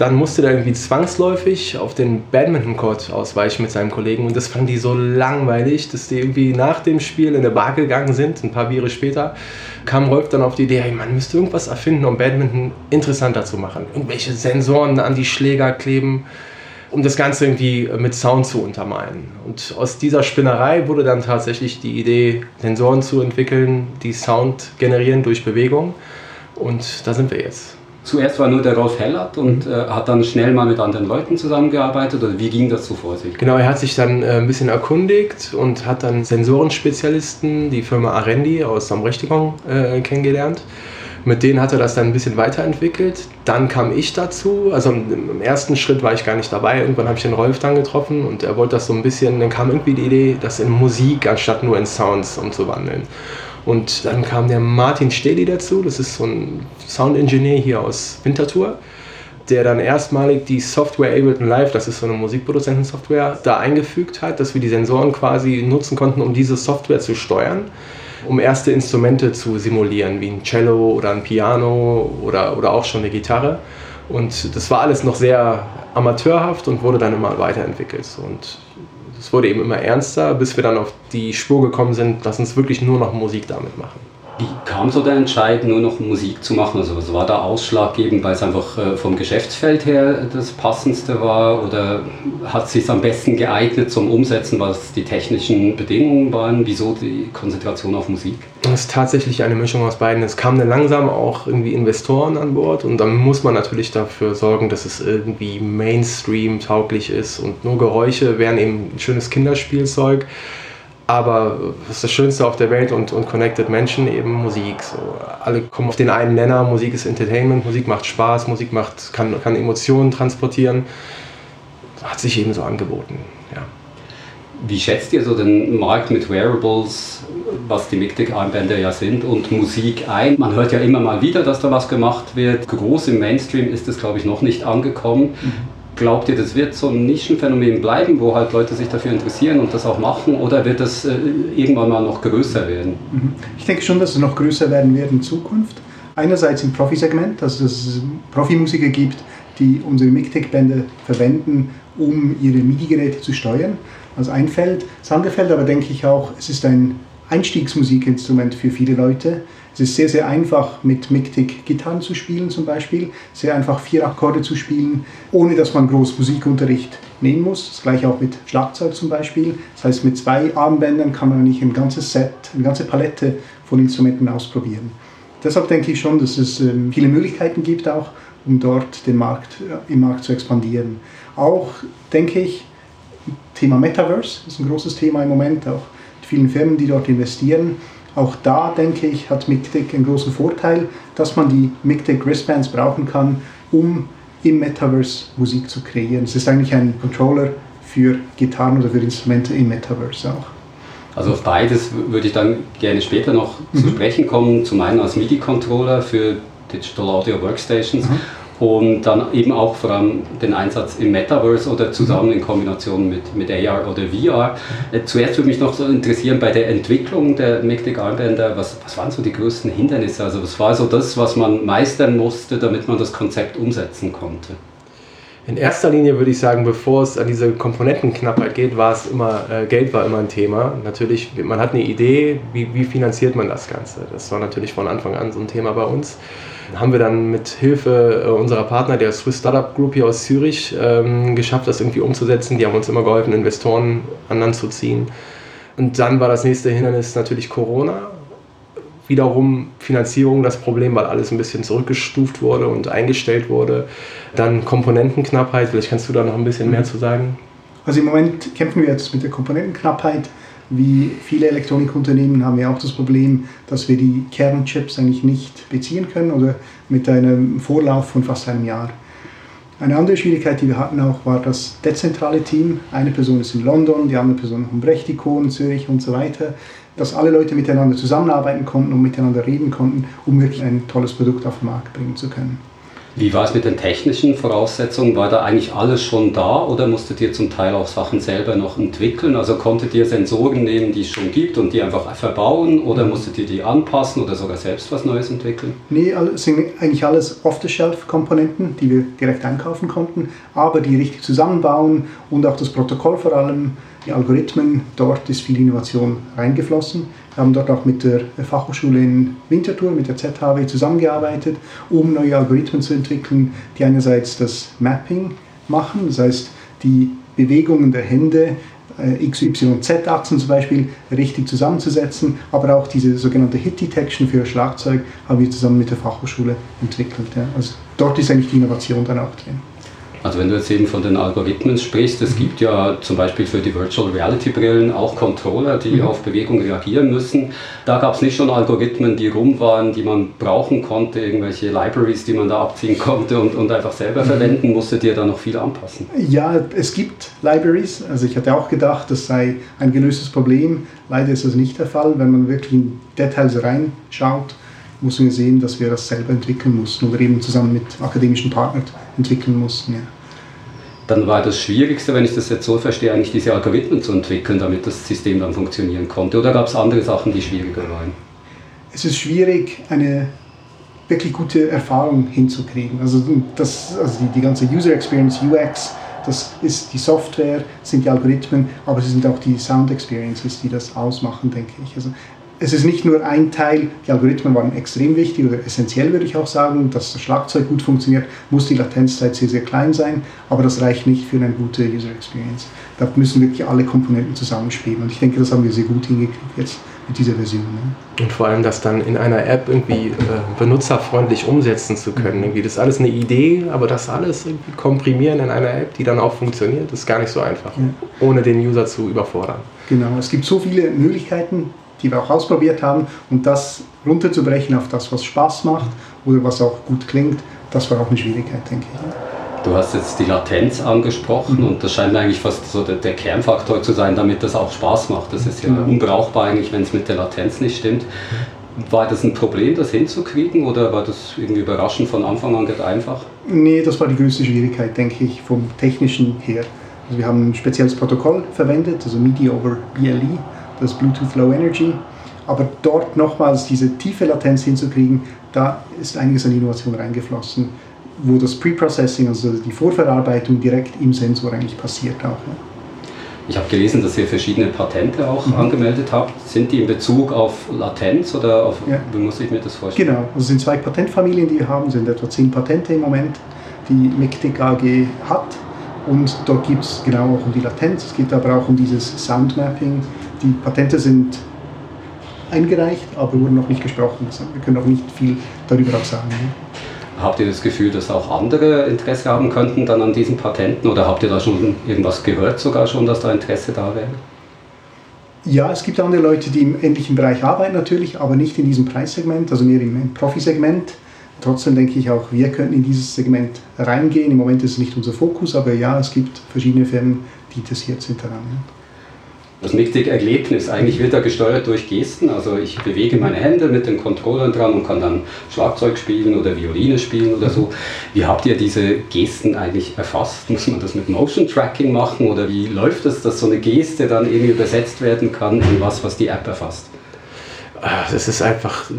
Dann musste er irgendwie zwangsläufig auf den Badminton-Court ausweichen mit seinem Kollegen und das fanden die so langweilig, dass die irgendwie nach dem Spiel in eine Bar gegangen sind, ein paar Biere später, kam Rolf dann auf die Idee, hey, man müsste irgendwas erfinden, um Badminton interessanter zu machen. Irgendwelche Sensoren an die Schläger kleben, um das Ganze irgendwie mit Sound zu untermalen. Und aus dieser Spinnerei wurde dann tatsächlich die Idee, Sensoren zu entwickeln, die Sound generieren durch Bewegung. Und da sind wir jetzt. Zuerst war nur der Rolf Hellert und äh, hat dann schnell mal mit anderen Leuten zusammengearbeitet oder wie ging das so vor sich? Genau, er hat sich dann äh, ein bisschen erkundigt und hat dann Sensorenspezialisten, die Firma Arendi aus Amrechtigung äh, kennengelernt. Mit denen hat er das dann ein bisschen weiterentwickelt. Dann kam ich dazu. Also im ersten Schritt war ich gar nicht dabei. Irgendwann habe ich den Rolf dann getroffen und er wollte das so ein bisschen. Dann kam irgendwie die Idee, das in Musik anstatt nur in Sounds umzuwandeln. Und dann kam der Martin Steli dazu, das ist so ein Sound-Engineer hier aus Winterthur, der dann erstmalig die Software Ableton Live, das ist so eine Musikproduzentensoftware, da eingefügt hat, dass wir die Sensoren quasi nutzen konnten, um diese Software zu steuern, um erste Instrumente zu simulieren, wie ein Cello oder ein Piano oder, oder auch schon eine Gitarre. Und das war alles noch sehr amateurhaft und wurde dann immer weiterentwickelt. Und es wurde eben immer ernster, bis wir dann auf die Spur gekommen sind, lass uns wirklich nur noch Musik damit machen. Wie kam so der Entscheid, nur noch Musik zu machen? Also was war da ausschlaggebend, weil es einfach äh, vom Geschäftsfeld her das Passendste war? Oder hat es sich am besten geeignet zum Umsetzen, was die technischen Bedingungen waren? Wieso die Konzentration auf Musik? Es ist tatsächlich eine Mischung aus beiden. Es kamen langsam auch irgendwie Investoren an Bord und dann muss man natürlich dafür sorgen, dass es irgendwie Mainstream-tauglich ist und nur Geräusche wären eben ein schönes Kinderspielzeug. Aber das ist das Schönste auf der Welt und, und connected Menschen eben Musik. So, alle kommen auf den einen Nenner, Musik ist Entertainment, Musik macht Spaß, Musik macht, kann, kann Emotionen transportieren. Hat sich eben so angeboten, ja. Wie schätzt ihr so den Markt mit Wearables, was die Mictic-Armbänder ja sind, und Musik ein? Man hört ja immer mal wieder, dass da was gemacht wird. Groß im Mainstream ist es, glaube ich, noch nicht angekommen. Glaubt ihr, das wird so ein Nischenphänomen bleiben, wo halt Leute sich dafür interessieren und das auch machen, oder wird das äh, irgendwann mal noch größer werden? Mhm. Ich denke schon, dass es noch größer werden wird in Zukunft. Einerseits im Profisegment, dass es Profimusiker gibt, die unsere MIGTEC-Bänder verwenden, um ihre MIDI-Geräte zu steuern. Also ein Feld. Das andere Feld aber denke ich auch, es ist ein Einstiegsmusikinstrument für viele Leute. Es ist sehr, sehr einfach mit Mictic Gitarren zu spielen zum Beispiel, sehr einfach vier Akkorde zu spielen, ohne dass man groß Musikunterricht nehmen muss. Das gleiche auch mit Schlagzeug zum Beispiel. Das heißt, mit zwei Armbändern kann man nicht ein ganzes Set, eine ganze Palette von Instrumenten ausprobieren. Deshalb denke ich schon, dass es ähm, viele Möglichkeiten gibt auch, um dort den Markt, äh, im Markt zu expandieren. Auch denke ich, Thema Metaverse ist ein großes Thema im Moment, auch die vielen Firmen, die dort investieren. Auch da denke ich, hat MIGTEC einen großen Vorteil, dass man die MIGTEC Wristbands brauchen kann, um im Metaverse Musik zu kreieren. Es ist eigentlich ein Controller für Gitarren oder für Instrumente im Metaverse auch. Also auf beides würde ich dann gerne später noch mhm. zu sprechen kommen. Zum einen als MIDI-Controller für Digital Audio Workstations mhm und dann eben auch vor allem den Einsatz im Metaverse oder zusammen in Kombination mit, mit AR oder VR. Äh, zuerst würde mich noch so interessieren bei der Entwicklung der MIGTIC Armbänder, was, was waren so die größten Hindernisse? Also was war so das, was man meistern musste, damit man das Konzept umsetzen konnte? In erster Linie würde ich sagen, bevor es an diese Komponentenknappheit geht, war es immer, äh, Geld war immer ein Thema. Natürlich, man hat eine Idee, wie, wie finanziert man das Ganze? Das war natürlich von Anfang an so ein Thema bei uns haben wir dann mit Hilfe äh, unserer Partner, der Swiss Startup Group hier aus Zürich, ähm, geschafft, das irgendwie umzusetzen. Die haben uns immer geholfen, Investoren an Land zu ziehen. Und dann war das nächste Hindernis natürlich Corona. Wiederum Finanzierung das Problem, weil alles ein bisschen zurückgestuft wurde und eingestellt wurde. Dann Komponentenknappheit, vielleicht kannst du da noch ein bisschen mehr zu sagen. Also im Moment kämpfen wir jetzt mit der Komponentenknappheit. Wie viele Elektronikunternehmen haben wir auch das Problem, dass wir die Kernchips eigentlich nicht beziehen können oder mit einem Vorlauf von fast einem Jahr. Eine andere Schwierigkeit, die wir hatten auch, war das dezentrale Team. Eine Person ist in London, die andere Person in Brechtikon, Zürich und so weiter. Dass alle Leute miteinander zusammenarbeiten konnten und miteinander reden konnten, um wirklich ein tolles Produkt auf den Markt bringen zu können. Wie war es mit den technischen Voraussetzungen? War da eigentlich alles schon da oder musstet ihr zum Teil auch Sachen selber noch entwickeln? Also konntet ihr Sensoren nehmen, die es schon gibt und die einfach verbauen oder musstet ihr die anpassen oder sogar selbst was Neues entwickeln? Nee, es sind eigentlich alles Off-the-Shelf-Komponenten, die wir direkt einkaufen konnten, aber die richtig zusammenbauen und auch das Protokoll vor allem, die Algorithmen, dort ist viel Innovation reingeflossen. Wir haben dort auch mit der Fachhochschule in Winterthur, mit der ZHW zusammengearbeitet, um neue Algorithmen zu entwickeln, die einerseits das Mapping machen, das heißt die Bewegungen der Hände, äh, X, Y, Z-Achsen zum Beispiel, richtig zusammenzusetzen, aber auch diese sogenannte Hit-Detection für Schlagzeug haben wir zusammen mit der Fachhochschule entwickelt. Also dort ist eigentlich die Innovation dann auch drin. Also wenn du jetzt eben von den Algorithmen sprichst, es gibt ja zum Beispiel für die Virtual Reality Brillen auch Controller, die mhm. auf Bewegung reagieren müssen. Da gab es nicht schon Algorithmen, die rum waren, die man brauchen konnte, irgendwelche Libraries, die man da abziehen konnte und, und einfach selber mhm. verwenden, musstet ihr da noch viel anpassen? Ja, es gibt Libraries. Also ich hatte auch gedacht, das sei ein gelöstes Problem. Leider ist das nicht der Fall. Wenn man wirklich in Details reinschaut, muss man sehen, dass wir das selber entwickeln mussten oder eben zusammen mit akademischen Partnern entwickeln mussten. Ja. Dann war das Schwierigste, wenn ich das jetzt so verstehe, eigentlich diese Algorithmen zu entwickeln, damit das System dann funktionieren konnte. Oder gab es andere Sachen, die schwieriger waren? Es ist schwierig, eine wirklich gute Erfahrung hinzukriegen. Also, das, also die, die ganze User Experience, UX, das ist die Software, sind die Algorithmen, aber es sind auch die Sound Experiences, die das ausmachen, denke ich. Also es ist nicht nur ein Teil, die Algorithmen waren extrem wichtig oder essentiell, würde ich auch sagen, dass das Schlagzeug gut funktioniert, muss die Latenzzeit sehr, sehr klein sein, aber das reicht nicht für eine gute User Experience. Da müssen wirklich alle Komponenten zusammenspielen und ich denke, das haben wir sehr gut hingekriegt jetzt mit dieser Version. Ne? Und vor allem das dann in einer App irgendwie äh, benutzerfreundlich umsetzen zu können. Irgendwie das ist alles eine Idee, aber das alles irgendwie komprimieren in einer App, die dann auch funktioniert, ist gar nicht so einfach, ja. ohne den User zu überfordern. Genau, es gibt so viele Möglichkeiten, die wir auch ausprobiert haben. Und das runterzubrechen auf das, was Spaß macht oder was auch gut klingt, das war auch eine Schwierigkeit, denke ich. Du hast jetzt die Latenz angesprochen mhm. und das scheint mir eigentlich fast so der, der, Kernfaktor zu sein, damit das auch Spaß macht. Das ist ja mhm. unbrauchbar eigentlich, wenn es mit der Latenz nicht stimmt. War das ein Problem, das hinzukriegen oder war das irgendwie überraschend von Anfang an ganz einfach? Nee, das war die größte Schwierigkeit, denke ich, vom technischen her. Also wir haben ein spezielles Protokoll verwendet, also MIDI over BLE das Bluetooth Low Energy. Aber dort nochmals diese tiefe Latenz hinzukriegen, da ist einiges an Innovation reingeflossen, wo das Preprocessing, also die Vorverarbeitung direkt im Sensor eigentlich passiert auch. Ich habe gelesen, dass ihr verschiedene Patente auch mhm. angemeldet habt. Sind die in Bezug auf Latenz oder auf, ja. wie muss ich mir das vorstellen? Genau, also es sind zwei Patentfamilien, die wir haben, es sind etwa zehn Patente im Moment, die MICTIC AG hat. Und dort gibt es genau auch um die Latenz, es geht aber auch um dieses Soundmapping. Die Patente sind eingereicht, aber wurden noch nicht gesprochen. Also wir können noch nicht viel darüber auch sagen. Habt ihr das Gefühl, dass auch andere Interesse haben könnten dann an diesen Patenten oder habt ihr da schon irgendwas gehört sogar schon, dass da Interesse da wäre? Ja, es gibt andere Leute, die im ähnlichen Bereich arbeiten natürlich, aber nicht in diesem Preissegment, also mehr im Profi-Segment. Trotzdem denke ich auch, wir könnten in dieses Segment reingehen. Im Moment ist es nicht unser Fokus, aber ja, es gibt verschiedene Firmen, die interessiert sind daran. Ja das Mixtic-Erlebnis. Eigentlich wird er gesteuert durch Gesten. Also ich bewege meine Hände mit den Controllern dran und kann dann Schlagzeug spielen oder Violine spielen oder so. Wie habt ihr diese Gesten eigentlich erfasst? Muss man das mit Motion Tracking machen oder wie läuft es, dass so eine Geste dann irgendwie übersetzt werden kann in was, was die App erfasst? Ah, das ist einfach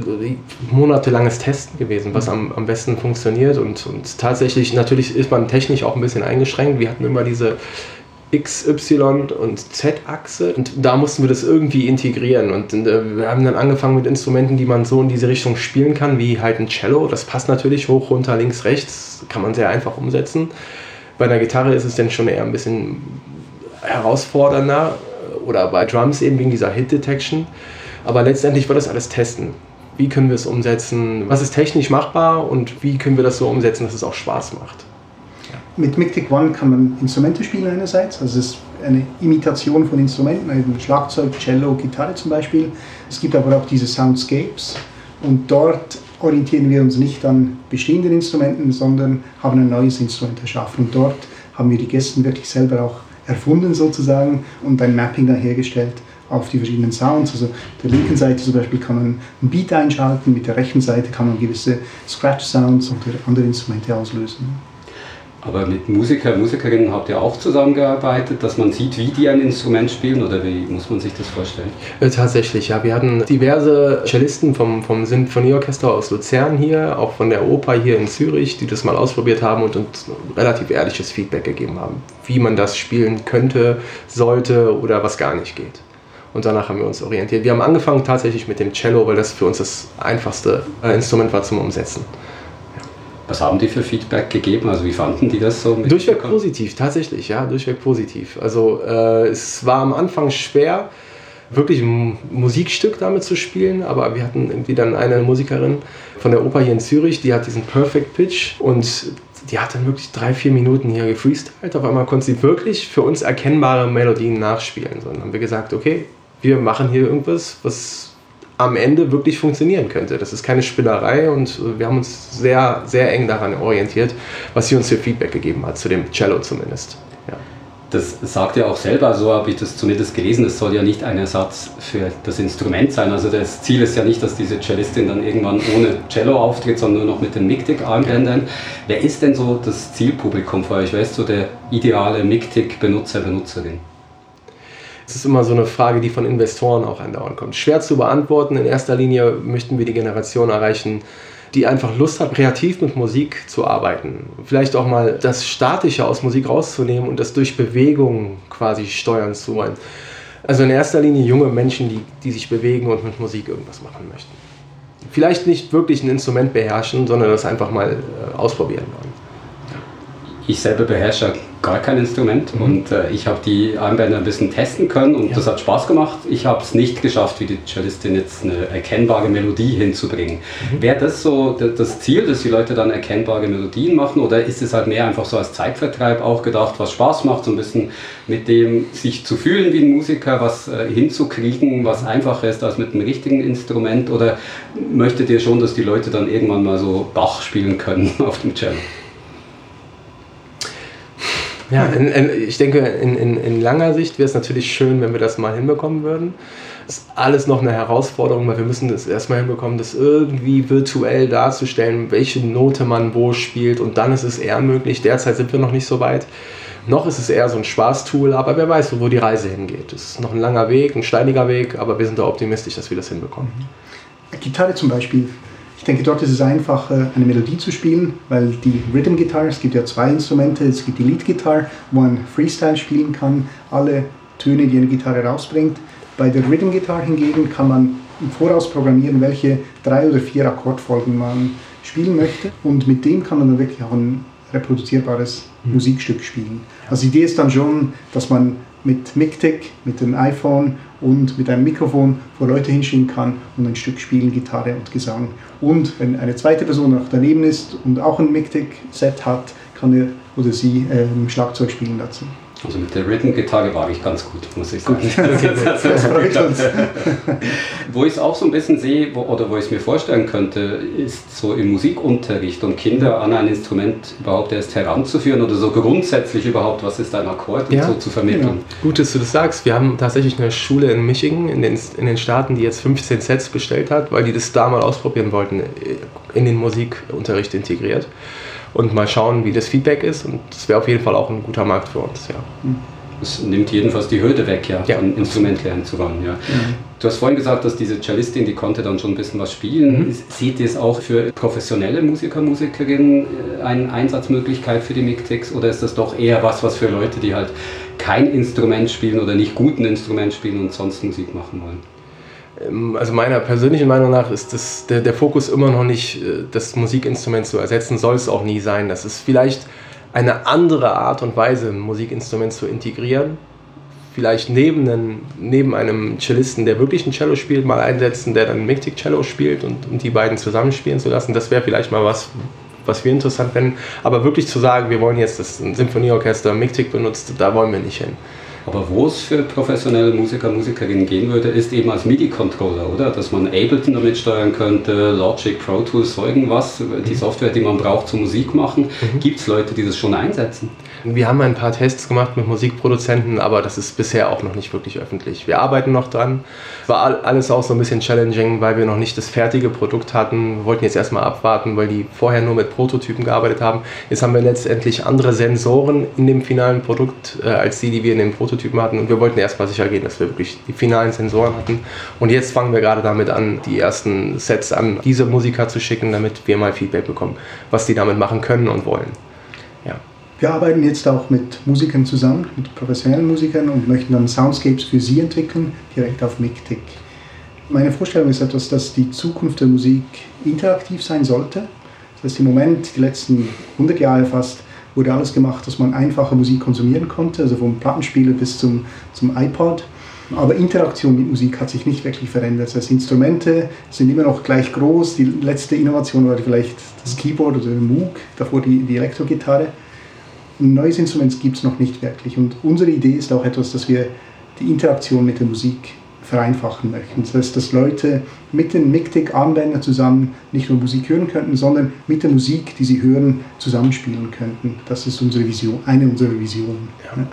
monatelanges Testen gewesen, was am, am besten funktioniert. Und, und tatsächlich, natürlich ist man technisch auch ein bisschen eingeschränkt. Wir hatten immer diese X, Y und Z-Achse und da mussten wir das irgendwie integrieren und äh, wir haben dann angefangen mit Instrumenten, die man so in diese Richtung spielen kann, wie halt ein Cello. Das passt natürlich hoch, runter, links, rechts, kann man sehr einfach umsetzen. Bei einer Gitarre ist es dann schon eher ein bisschen herausfordernder oder bei Drums eben wegen dieser Hit Detection. Aber letztendlich wird das alles testen. Wie können wir es umsetzen? Was ist technisch machbar und wie können wir das so umsetzen, dass es auch Spaß macht? Mit Mictic One kann man Instrumente spielen einerseits, also es ist eine Imitation von Instrumenten, eben Schlagzeug, Cello, Gitarre zum Beispiel. Es gibt aber auch diese Soundscapes und dort orientieren wir uns nicht an bestehenden Instrumenten, sondern haben ein neues Instrument erschaffen. Und dort haben wir die Gäste wirklich selber auch erfunden sozusagen und ein Mapping dann hergestellt auf die verschiedenen Sounds. Also der linken Seite zum Beispiel kann man einen Beat einschalten, mit der rechten Seite kann man gewisse Scratch-Sounds oder andere Instrumente auslösen. Aber mit Musiker, Musikerinnen habt ihr auch zusammengearbeitet, dass man sieht, wie die ein Instrument spielen oder wie muss man sich das vorstellen? Äh, tatsächlich, ja. Wir hatten diverse Cellisten vom, vom Sinfonieorchester aus Luzern hier, auch von der Oper hier in Zürich, die das mal ausprobiert haben und uns relativ ehrliches Feedback gegeben haben, wie man das spielen könnte, sollte oder was gar nicht geht. Und danach haben wir uns orientiert. Wir haben angefangen tatsächlich mit dem Cello, weil das für uns das einfachste äh, Instrument war zum Umsetzen. Was haben die für Feedback gegeben? Also wie fanden die das so? Durchweg positiv, tatsächlich, ja, durchweg positiv. Also äh, es war am Anfang schwer, wirklich ein Musikstück damit zu spielen, aber wir hatten irgendwie dann eine Musikerin von der Oper hier in Zürich, die hat diesen Perfect Pitch und die hat dann wirklich drei, vier Minuten hier gefreestylt. Auf einmal konnte sie wirklich für uns erkennbare Melodien nachspielen. So, dann haben wir gesagt, okay, wir machen hier irgendwas, was am Ende wirklich funktionieren könnte. Das ist keine Spinnerei und wir haben uns sehr, sehr eng daran orientiert, was sie uns für Feedback gegeben hat, zu dem Cello zumindest. Ja. Das sagt ja auch selber, so habe ich das zumindest gelesen, es soll ja nicht ein Ersatz für das Instrument sein. Also das Ziel ist ja nicht, dass diese Cellistin dann irgendwann ohne Cello auftritt, sondern nur noch mit den Mictic-Armbändern. Wer ist denn so das Zielpublikum für euch? Wer ist so der ideale Mictic-Benutzer, Benutzerin? Das ist immer so eine Frage, die von Investoren auch andauernd kommt. Schwer zu beantworten. In erster Linie möchten wir die Generation erreichen, die einfach Lust hat, kreativ mit Musik zu arbeiten. Vielleicht auch mal das Statische aus Musik rauszunehmen und das durch Bewegung quasi steuern zu wollen. Also in erster Linie junge Menschen, die, die sich bewegen und mit Musik irgendwas machen möchten. Vielleicht nicht wirklich ein Instrument beherrschen, sondern das einfach mal äh, ausprobieren wollen. Ich selber beherrsche gar kein Instrument mhm. und äh, ich habe die Armbänder ein bisschen testen können und ja. das hat Spaß gemacht. Ich habe es nicht geschafft, wie die Cellistin jetzt eine erkennbare Melodie hinzubringen. Mhm. Wäre das so das Ziel, dass die Leute dann erkennbare Melodien machen oder ist es halt mehr einfach so als Zeitvertreib auch gedacht, was Spaß macht, so ein bisschen mit dem sich zu fühlen wie ein Musiker, was äh, hinzukriegen, was einfacher ist als mit einem richtigen Instrument oder möchtet ihr schon, dass die Leute dann irgendwann mal so Bach spielen können auf dem Cello? Ja, in, in, ich denke, in, in langer Sicht wäre es natürlich schön, wenn wir das mal hinbekommen würden. Das ist alles noch eine Herausforderung, weil wir müssen das erstmal hinbekommen, das irgendwie virtuell darzustellen, welche Note man wo spielt und dann ist es eher möglich. Derzeit sind wir noch nicht so weit. Noch ist es eher so ein Spaßtool, aber wer weiß, wo die Reise hingeht. Es ist noch ein langer Weg, ein steiniger Weg, aber wir sind da optimistisch, dass wir das hinbekommen. Gitarre zum Beispiel ich denke, dort ist es einfach, eine Melodie zu spielen, weil die Rhythm Guitar, es gibt ja zwei Instrumente, es gibt die Lead Guitar, wo man Freestyle spielen kann, alle Töne, die eine Gitarre rausbringt. Bei der Rhythm Guitar hingegen kann man im Voraus programmieren, welche drei oder vier Akkordfolgen man spielen möchte und mit dem kann man dann wirklich auch ein reproduzierbares mhm. Musikstück spielen. Also die Idee ist dann schon, dass man mit MIGTIC, mit dem iPhone und mit einem Mikrofon vor Leute hinschieben kann und ein Stück spielen, Gitarre und Gesang. Und wenn eine zweite Person noch daneben ist und auch ein MIGTIC-Set hat, kann er oder sie ähm, Schlagzeug spielen dazu. Also mit der Rhythm-Gitarre war ich ganz gut, muss ich sagen. wo ich es auch so ein bisschen sehe, wo, oder wo ich es mir vorstellen könnte, ist so im Musikunterricht und Kinder an ein Instrument überhaupt erst heranzuführen oder so grundsätzlich überhaupt, was ist ein Akkord ja, und so zu vermitteln. Ja. Gut, dass du das sagst. Wir haben tatsächlich eine Schule in Michigan, in den, in den Staaten, die jetzt 15 Sets bestellt hat, weil die das da mal ausprobieren wollten, in den Musikunterricht integriert und mal schauen, wie das Feedback ist. Und das wäre auf jeden Fall auch ein guter Markt für uns, ja. Es nimmt jedenfalls die Hürde weg, ja, ja. ein Instrument lernen zu wollen. Ja. Mhm. Du hast vorhin gesagt, dass diese Cellistin, die konnte dann schon ein bisschen was spielen. Mhm. Sieht es auch für professionelle Musiker, Musikerinnen äh, eine Einsatzmöglichkeit für die MIGTIX oder ist das doch eher was, was für Leute, die halt kein Instrument spielen oder nicht guten Instrument spielen und sonst Musik machen wollen? Ähm, also meiner persönlichen Meinung nach ist das, der, der Fokus immer noch nicht, äh, das Musikinstrument zu ersetzen, soll es auch nie sein. Das ist vielleicht eine andere Art und Weise, ein Musikinstrument zu integrieren. Vielleicht neben, einen, neben einem Cellisten, der wirklich ein Cello spielt, mal einsetzen, der dann Mictic Cello spielt und, und die beiden zusammenspielen zu lassen. Das wäre vielleicht mal was, was wir interessant finden. Aber wirklich zu sagen, wir wollen jetzt das Symphonieorchester Mictic benutzt, da wollen wir nicht hin. Aber wo es für professionelle Musiker, Musikerinnen gehen würde, ist eben als MIDI-Controller, oder? Dass man Ableton damit steuern könnte, Logic, Pro Tools, so irgendwas, die mhm. Software, die man braucht zum Musik machen. Mhm. Gibt es Leute, die das schon einsetzen? Wir haben ein paar Tests gemacht mit Musikproduzenten, aber das ist bisher auch noch nicht wirklich öffentlich. Wir arbeiten noch dran. War alles auch so ein bisschen challenging, weil wir noch nicht das fertige Produkt hatten. Wir wollten jetzt erstmal abwarten, weil die vorher nur mit Prototypen gearbeitet haben. Jetzt haben wir letztendlich andere Sensoren in dem finalen Produkt äh, als die, die wir in den Prototypen hatten. Und wir wollten erstmal sicher gehen, dass wir wirklich die finalen Sensoren hatten. Und jetzt fangen wir gerade damit an, die ersten Sets an diese Musiker zu schicken, damit wir mal Feedback bekommen, was die damit machen können und wollen. Wir arbeiten jetzt auch mit Musikern zusammen, mit professionellen Musikern und möchten dann Soundscapes für sie entwickeln, direkt auf MIGTIC. Meine Vorstellung ist etwas, dass die Zukunft der Musik interaktiv sein sollte. Das heißt, im Moment, die letzten 100 Jahre fast, wurde alles gemacht, dass man einfache Musik konsumieren konnte, also vom Plattenspieler bis zum, zum iPod. Aber Interaktion mit Musik hat sich nicht wirklich verändert. Das heißt, Instrumente sind immer noch gleich groß. Die letzte Innovation war vielleicht das Keyboard oder der Moog, davor die, die Elektrogitarre ein neues Instrument gibt es noch nicht wirklich. Und unsere Idee ist auch etwas, dass wir die Interaktion mit der Musik vereinfachen möchten. Das heißt, dass Leute mit den MIGTIC-Anwendern zusammen nicht nur Musik hören könnten, sondern mit der Musik, die sie hören, zusammenspielen könnten. Das ist unsere Vision, eine unserer Visionen. Ja.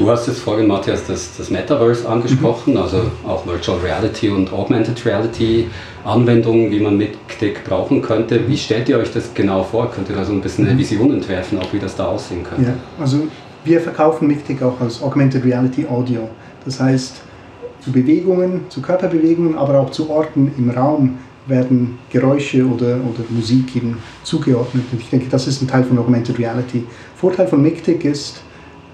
Du hast jetzt vorhin, Matthias, das, das Metaverse angesprochen, mhm. also auch Virtual Reality und Augmented Reality Anwendungen, wie man mit KDIC brauchen könnte. Wie stellt ihr euch das genau vor? Könnt ihr da so ein bisschen eine mhm. Vision entwerfen, auch wie das da aussehen könnte? Ja, also wir verkaufen MIGTIC auch als Augmented Reality Audio. Das heißt, zu Bewegungen, zu Körperbewegungen, aber auch zu Orten im Raum werden Geräusche oder, oder Musik eben zugeordnet. Und ich denke, das ist ein Teil von Augmented Reality. Vorteil von MIGTIC ist,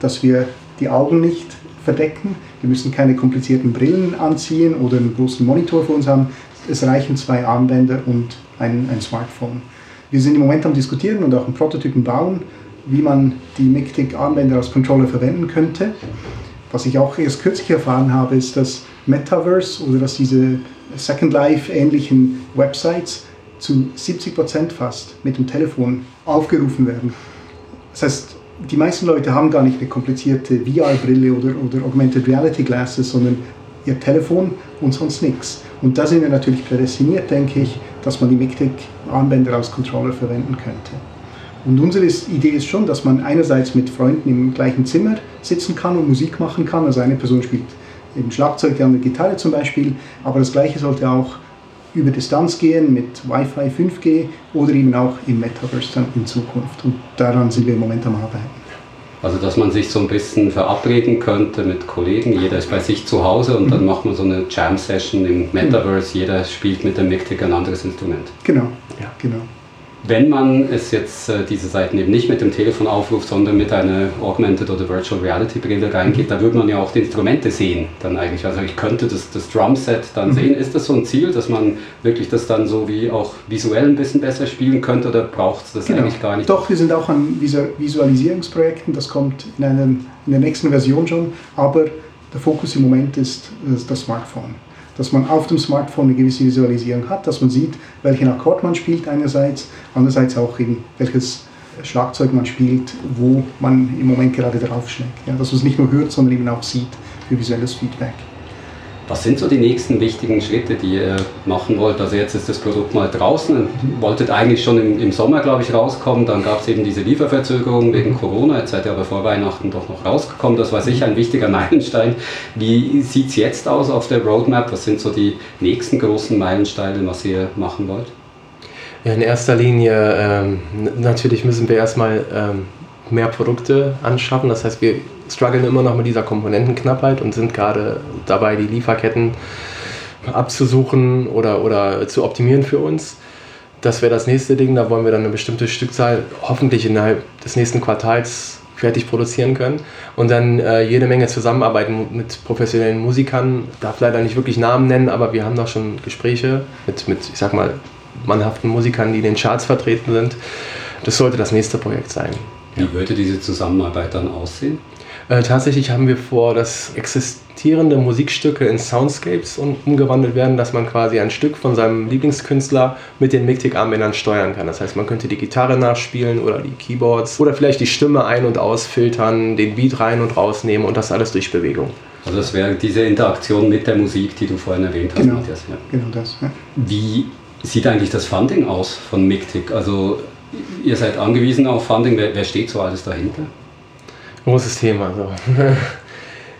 dass wir die Augen nicht verdecken. Wir müssen keine komplizierten Brillen anziehen oder einen großen Monitor vor uns haben. Es reichen zwei Armbänder und ein, ein Smartphone. Wir sind im Moment am Diskutieren und auch einen Prototypen bauen, wie man die MIGTIC-Armbänder als Controller verwenden könnte. Was ich auch erst kürzlich erfahren habe, ist, dass Metaverse oder dass diese Second Life-ähnlichen Websites zu 70% fast mit dem Telefon aufgerufen werden. Das heißt, die meisten Leute haben gar nicht eine komplizierte VR-Brille oder, oder Augmented Reality Glasses, sondern ihr Telefon und sonst nichts. Und da sind wir natürlich prädestiniert, denke ich, dass man die MIGTIC-Armbänder als Controller verwenden könnte. Und unsere Idee ist schon, dass man einerseits mit Freunden im gleichen Zimmer sitzen kann und Musik machen kann. Also eine Person spielt eben Schlagzeug, die andere Gitarre zum Beispiel. Aber das Gleiche sollte auch über Distanz gehen mit Wi-Fi 5G oder eben auch im Metaverse dann in Zukunft. Und daran sind wir im Moment am Arbeiten. Also dass man sich so ein bisschen verabreden könnte mit Kollegen, jeder ist bei sich zu Hause und mhm. dann macht man so eine Jam-Session im Metaverse, jeder spielt mit dem Mictic ein anderes Instrument. Genau, ja. genau. Wenn man es jetzt, äh, diese Seiten eben nicht mit dem Telefon aufruft, sondern mit einer Augmented oder Virtual Reality Brille reingeht, da würde man ja auch die Instrumente sehen dann eigentlich. Also ich könnte das, das Drumset dann mhm. sehen. Ist das so ein Ziel, dass man wirklich das dann so wie auch visuell ein bisschen besser spielen könnte oder braucht es das genau. eigentlich gar nicht? Doch, wir sind auch an Visualisierungsprojekten, das kommt in, einem, in der nächsten Version schon, aber der Fokus im Moment ist das Smartphone dass man auf dem Smartphone eine gewisse Visualisierung hat, dass man sieht, welchen Akkord man spielt einerseits, andererseits auch eben welches Schlagzeug man spielt, wo man im Moment gerade draufschlägt. Ja, dass man es nicht nur hört, sondern eben auch sieht für visuelles Feedback. Was sind so die nächsten wichtigen Schritte, die ihr machen wollt? Also jetzt ist das Produkt mal draußen, wolltet eigentlich schon im, im Sommer, glaube ich, rauskommen. Dann gab es eben diese Lieferverzögerung wegen Corona. Jetzt seid ihr aber vor Weihnachten doch noch rausgekommen. Das war sicher ein wichtiger Meilenstein. Wie sieht es jetzt aus auf der Roadmap? Was sind so die nächsten großen Meilensteine, was ihr machen wollt? Ja, in erster Linie ähm, natürlich müssen wir erstmal ähm, mehr Produkte anschaffen. Das heißt, wir strugglen immer noch mit dieser Komponentenknappheit und sind gerade dabei, die Lieferketten abzusuchen oder, oder zu optimieren für uns. Das wäre das nächste Ding. Da wollen wir dann eine bestimmte Stückzahl hoffentlich innerhalb des nächsten Quartals fertig produzieren können. Und dann äh, jede Menge Zusammenarbeiten mit professionellen Musikern. Darf leider nicht wirklich Namen nennen, aber wir haben da schon Gespräche mit, mit ich sag mal, mannhaften Musikern, die in den Charts vertreten sind. Das sollte das nächste Projekt sein. Wie würde diese Zusammenarbeit dann aussehen? Äh, tatsächlich haben wir vor, dass existierende Musikstücke in Soundscapes umgewandelt werden, dass man quasi ein Stück von seinem Lieblingskünstler mit den Mictic-Armbändern steuern kann. Das heißt, man könnte die Gitarre nachspielen oder die Keyboards oder vielleicht die Stimme ein- und ausfiltern, den Beat rein und rausnehmen und das alles durch Bewegung. Also das wäre diese Interaktion mit der Musik, die du vorhin erwähnt hast, genau, Matthias. Ja. Genau das. Ja. Wie sieht eigentlich das Funding aus von Mictic? Also ihr seid angewiesen auf Funding. Wer, wer steht so alles dahinter? Großes Thema. So.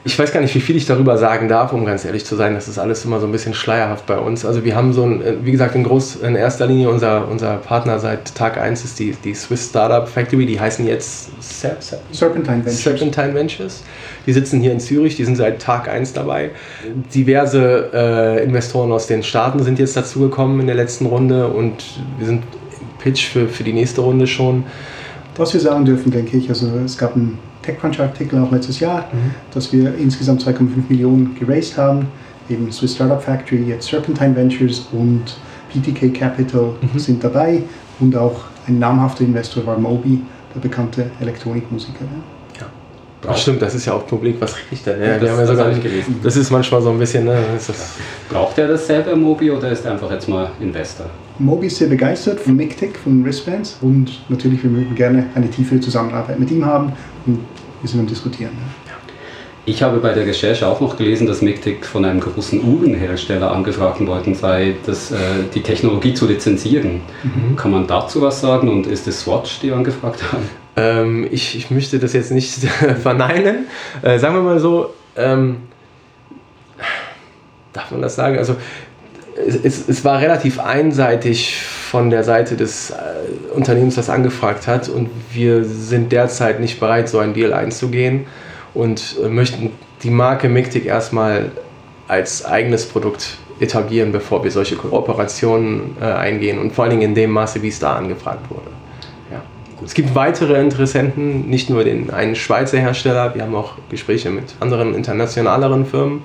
Ich weiß gar nicht, wie viel ich darüber sagen darf, um ganz ehrlich zu sein. Das ist alles immer so ein bisschen schleierhaft bei uns. Also wir haben so ein, wie gesagt, in, groß, in erster Linie unser, unser Partner seit Tag 1 ist die, die Swiss Startup Factory. Die heißen jetzt Serp Serpentine Ventures. Serpentine Ventures. Die sitzen hier in Zürich, die sind seit Tag 1 dabei. Diverse äh, Investoren aus den Staaten sind jetzt dazugekommen in der letzten Runde und wir sind im Pitch für, für die nächste Runde schon. Was wir sagen dürfen, denke ich, also es gab ein TechCrunch-Artikel auch letztes Jahr, mhm. dass wir insgesamt 2,5 Millionen geraced haben. Eben Swiss Startup Factory, jetzt Serpentine Ventures und PTK Capital mhm. sind dabei und auch ein namhafter Investor war Moby, der bekannte Elektronikmusiker. Ja. Ach, stimmt, das ist ja auch publik, was rede ich denn? Ja, das, haben ja sogar nicht gelesen. Das ist manchmal so ein bisschen. Ne, Braucht er das selber, Moby, oder ist er einfach jetzt mal Investor? Moby ist sehr begeistert von MicTech, von Wristbands und natürlich, wir würden gerne eine tiefere Zusammenarbeit mit ihm haben und wir sind am Diskutieren. Ja. Ich habe bei der Recherche auch noch gelesen, dass MicTech von einem großen Uhrenhersteller angefragt worden sei, das, äh, die Technologie zu lizenzieren. Mhm. Kann man dazu was sagen und ist es Swatch, die angefragt haben? Ähm, ich, ich möchte das jetzt nicht verneinen. Äh, sagen wir mal so, ähm, darf man das sagen? Also es, es, war relativ einseitig von der Seite des äh, Unternehmens, das angefragt hat. Und wir sind derzeit nicht bereit, so einen Deal einzugehen und äh, möchten die Marke Mictic erstmal als eigenes Produkt etablieren, bevor wir solche Kooperationen äh, eingehen. Und vor allen Dingen in dem Maße, wie es da angefragt wurde. Ja. Es gibt weitere Interessenten, nicht nur den einen Schweizer Hersteller, wir haben auch Gespräche mit anderen internationaleren Firmen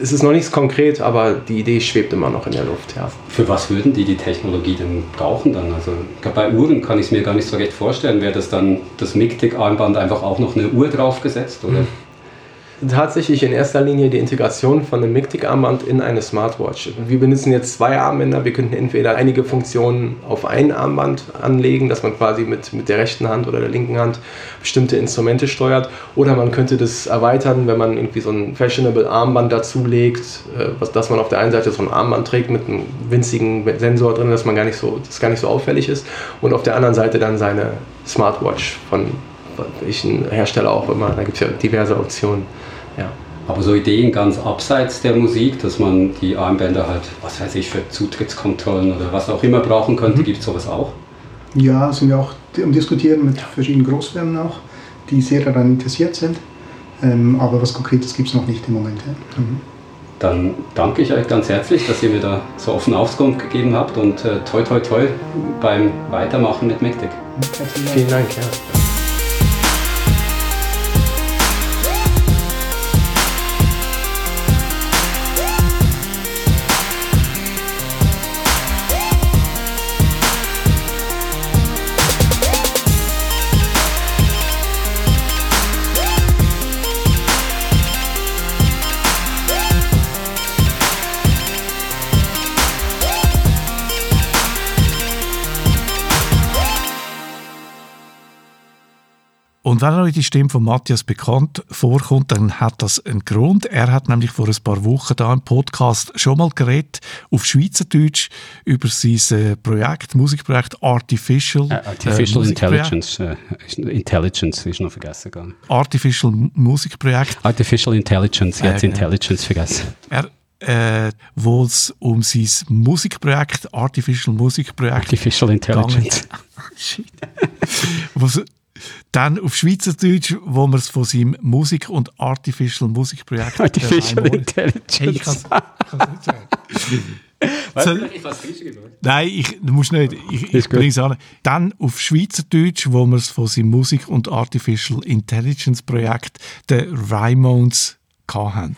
es ist noch nichts konkret, aber die Idee schwebt immer noch in der Luft. Ja. Für was würden die die Technologie denn brauchen dann? Also bei Uhren kann ich es mir gar nicht so recht vorstellen. Wäre das dann das MIGTIC-Armband einfach auch noch eine Uhr draufgesetzt? Oder? Mhm tatsächlich in erster Linie die Integration von einem Mictic-Armband in eine Smartwatch. Wir benutzen jetzt zwei Armbänder. Wir könnten entweder einige Funktionen auf ein Armband anlegen, dass man quasi mit, mit der rechten Hand oder der linken Hand bestimmte Instrumente steuert. Oder man könnte das erweitern, wenn man irgendwie so ein fashionable Armband dazulegt, äh, dass man auf der einen Seite so ein Armband trägt mit einem winzigen Sensor drin, dass man gar nicht so, das gar nicht so auffällig ist. Und auf der anderen Seite dann seine Smartwatch von welchen Hersteller auch immer. Da gibt es ja diverse Optionen. Ja. Aber so Ideen ganz abseits der Musik, dass man die Armbänder halt, was weiß ich, für Zutrittskontrollen oder was auch immer brauchen könnte, mhm. gibt es sowas auch? Ja, sind wir auch am Diskutieren mit verschiedenen Großfirmen auch, die sehr daran interessiert sind. Ähm, aber was Konkretes gibt es noch nicht im Moment. Ja. Mhm. Dann danke ich euch ganz herzlich, dass ihr mir da so offen Auskunft gegeben habt und äh, toi toi toi beim Weitermachen mit Mektik. Vielen Dank, ja. Und wenn euch die Stimme von Matthias bekannt vorkommt, dann hat das einen Grund. Er hat nämlich vor ein paar Wochen da im Podcast schon mal geredet, auf Schweizerdeutsch, über sein äh, Projekt, Musikprojekt Artificial. Äh, Artificial äh, Intelligence. Äh, Intelligence ist noch vergessen gegangen. Artificial Musikprojekt. Artificial Intelligence, jetzt Äh, genau. Intelligence vergessen. Er, äh, wo es um sein Musikprojekt, Artificial Musikprojekt, Artificial Intelligence. Shit. Dann auf Schweizerdeutsch, wo man es von seinem Musik- und Artificial Musikprojekt Artificial Intelligence. Hey, ich nicht sagen. Was geschrieben? Nein, ich, du musst nicht. Ich, ich bringe es an. Dann auf Schweizerdeutsch, wo wir es von seinem Musik- und Artificial Intelligence Projekt, den Raimones, hatten.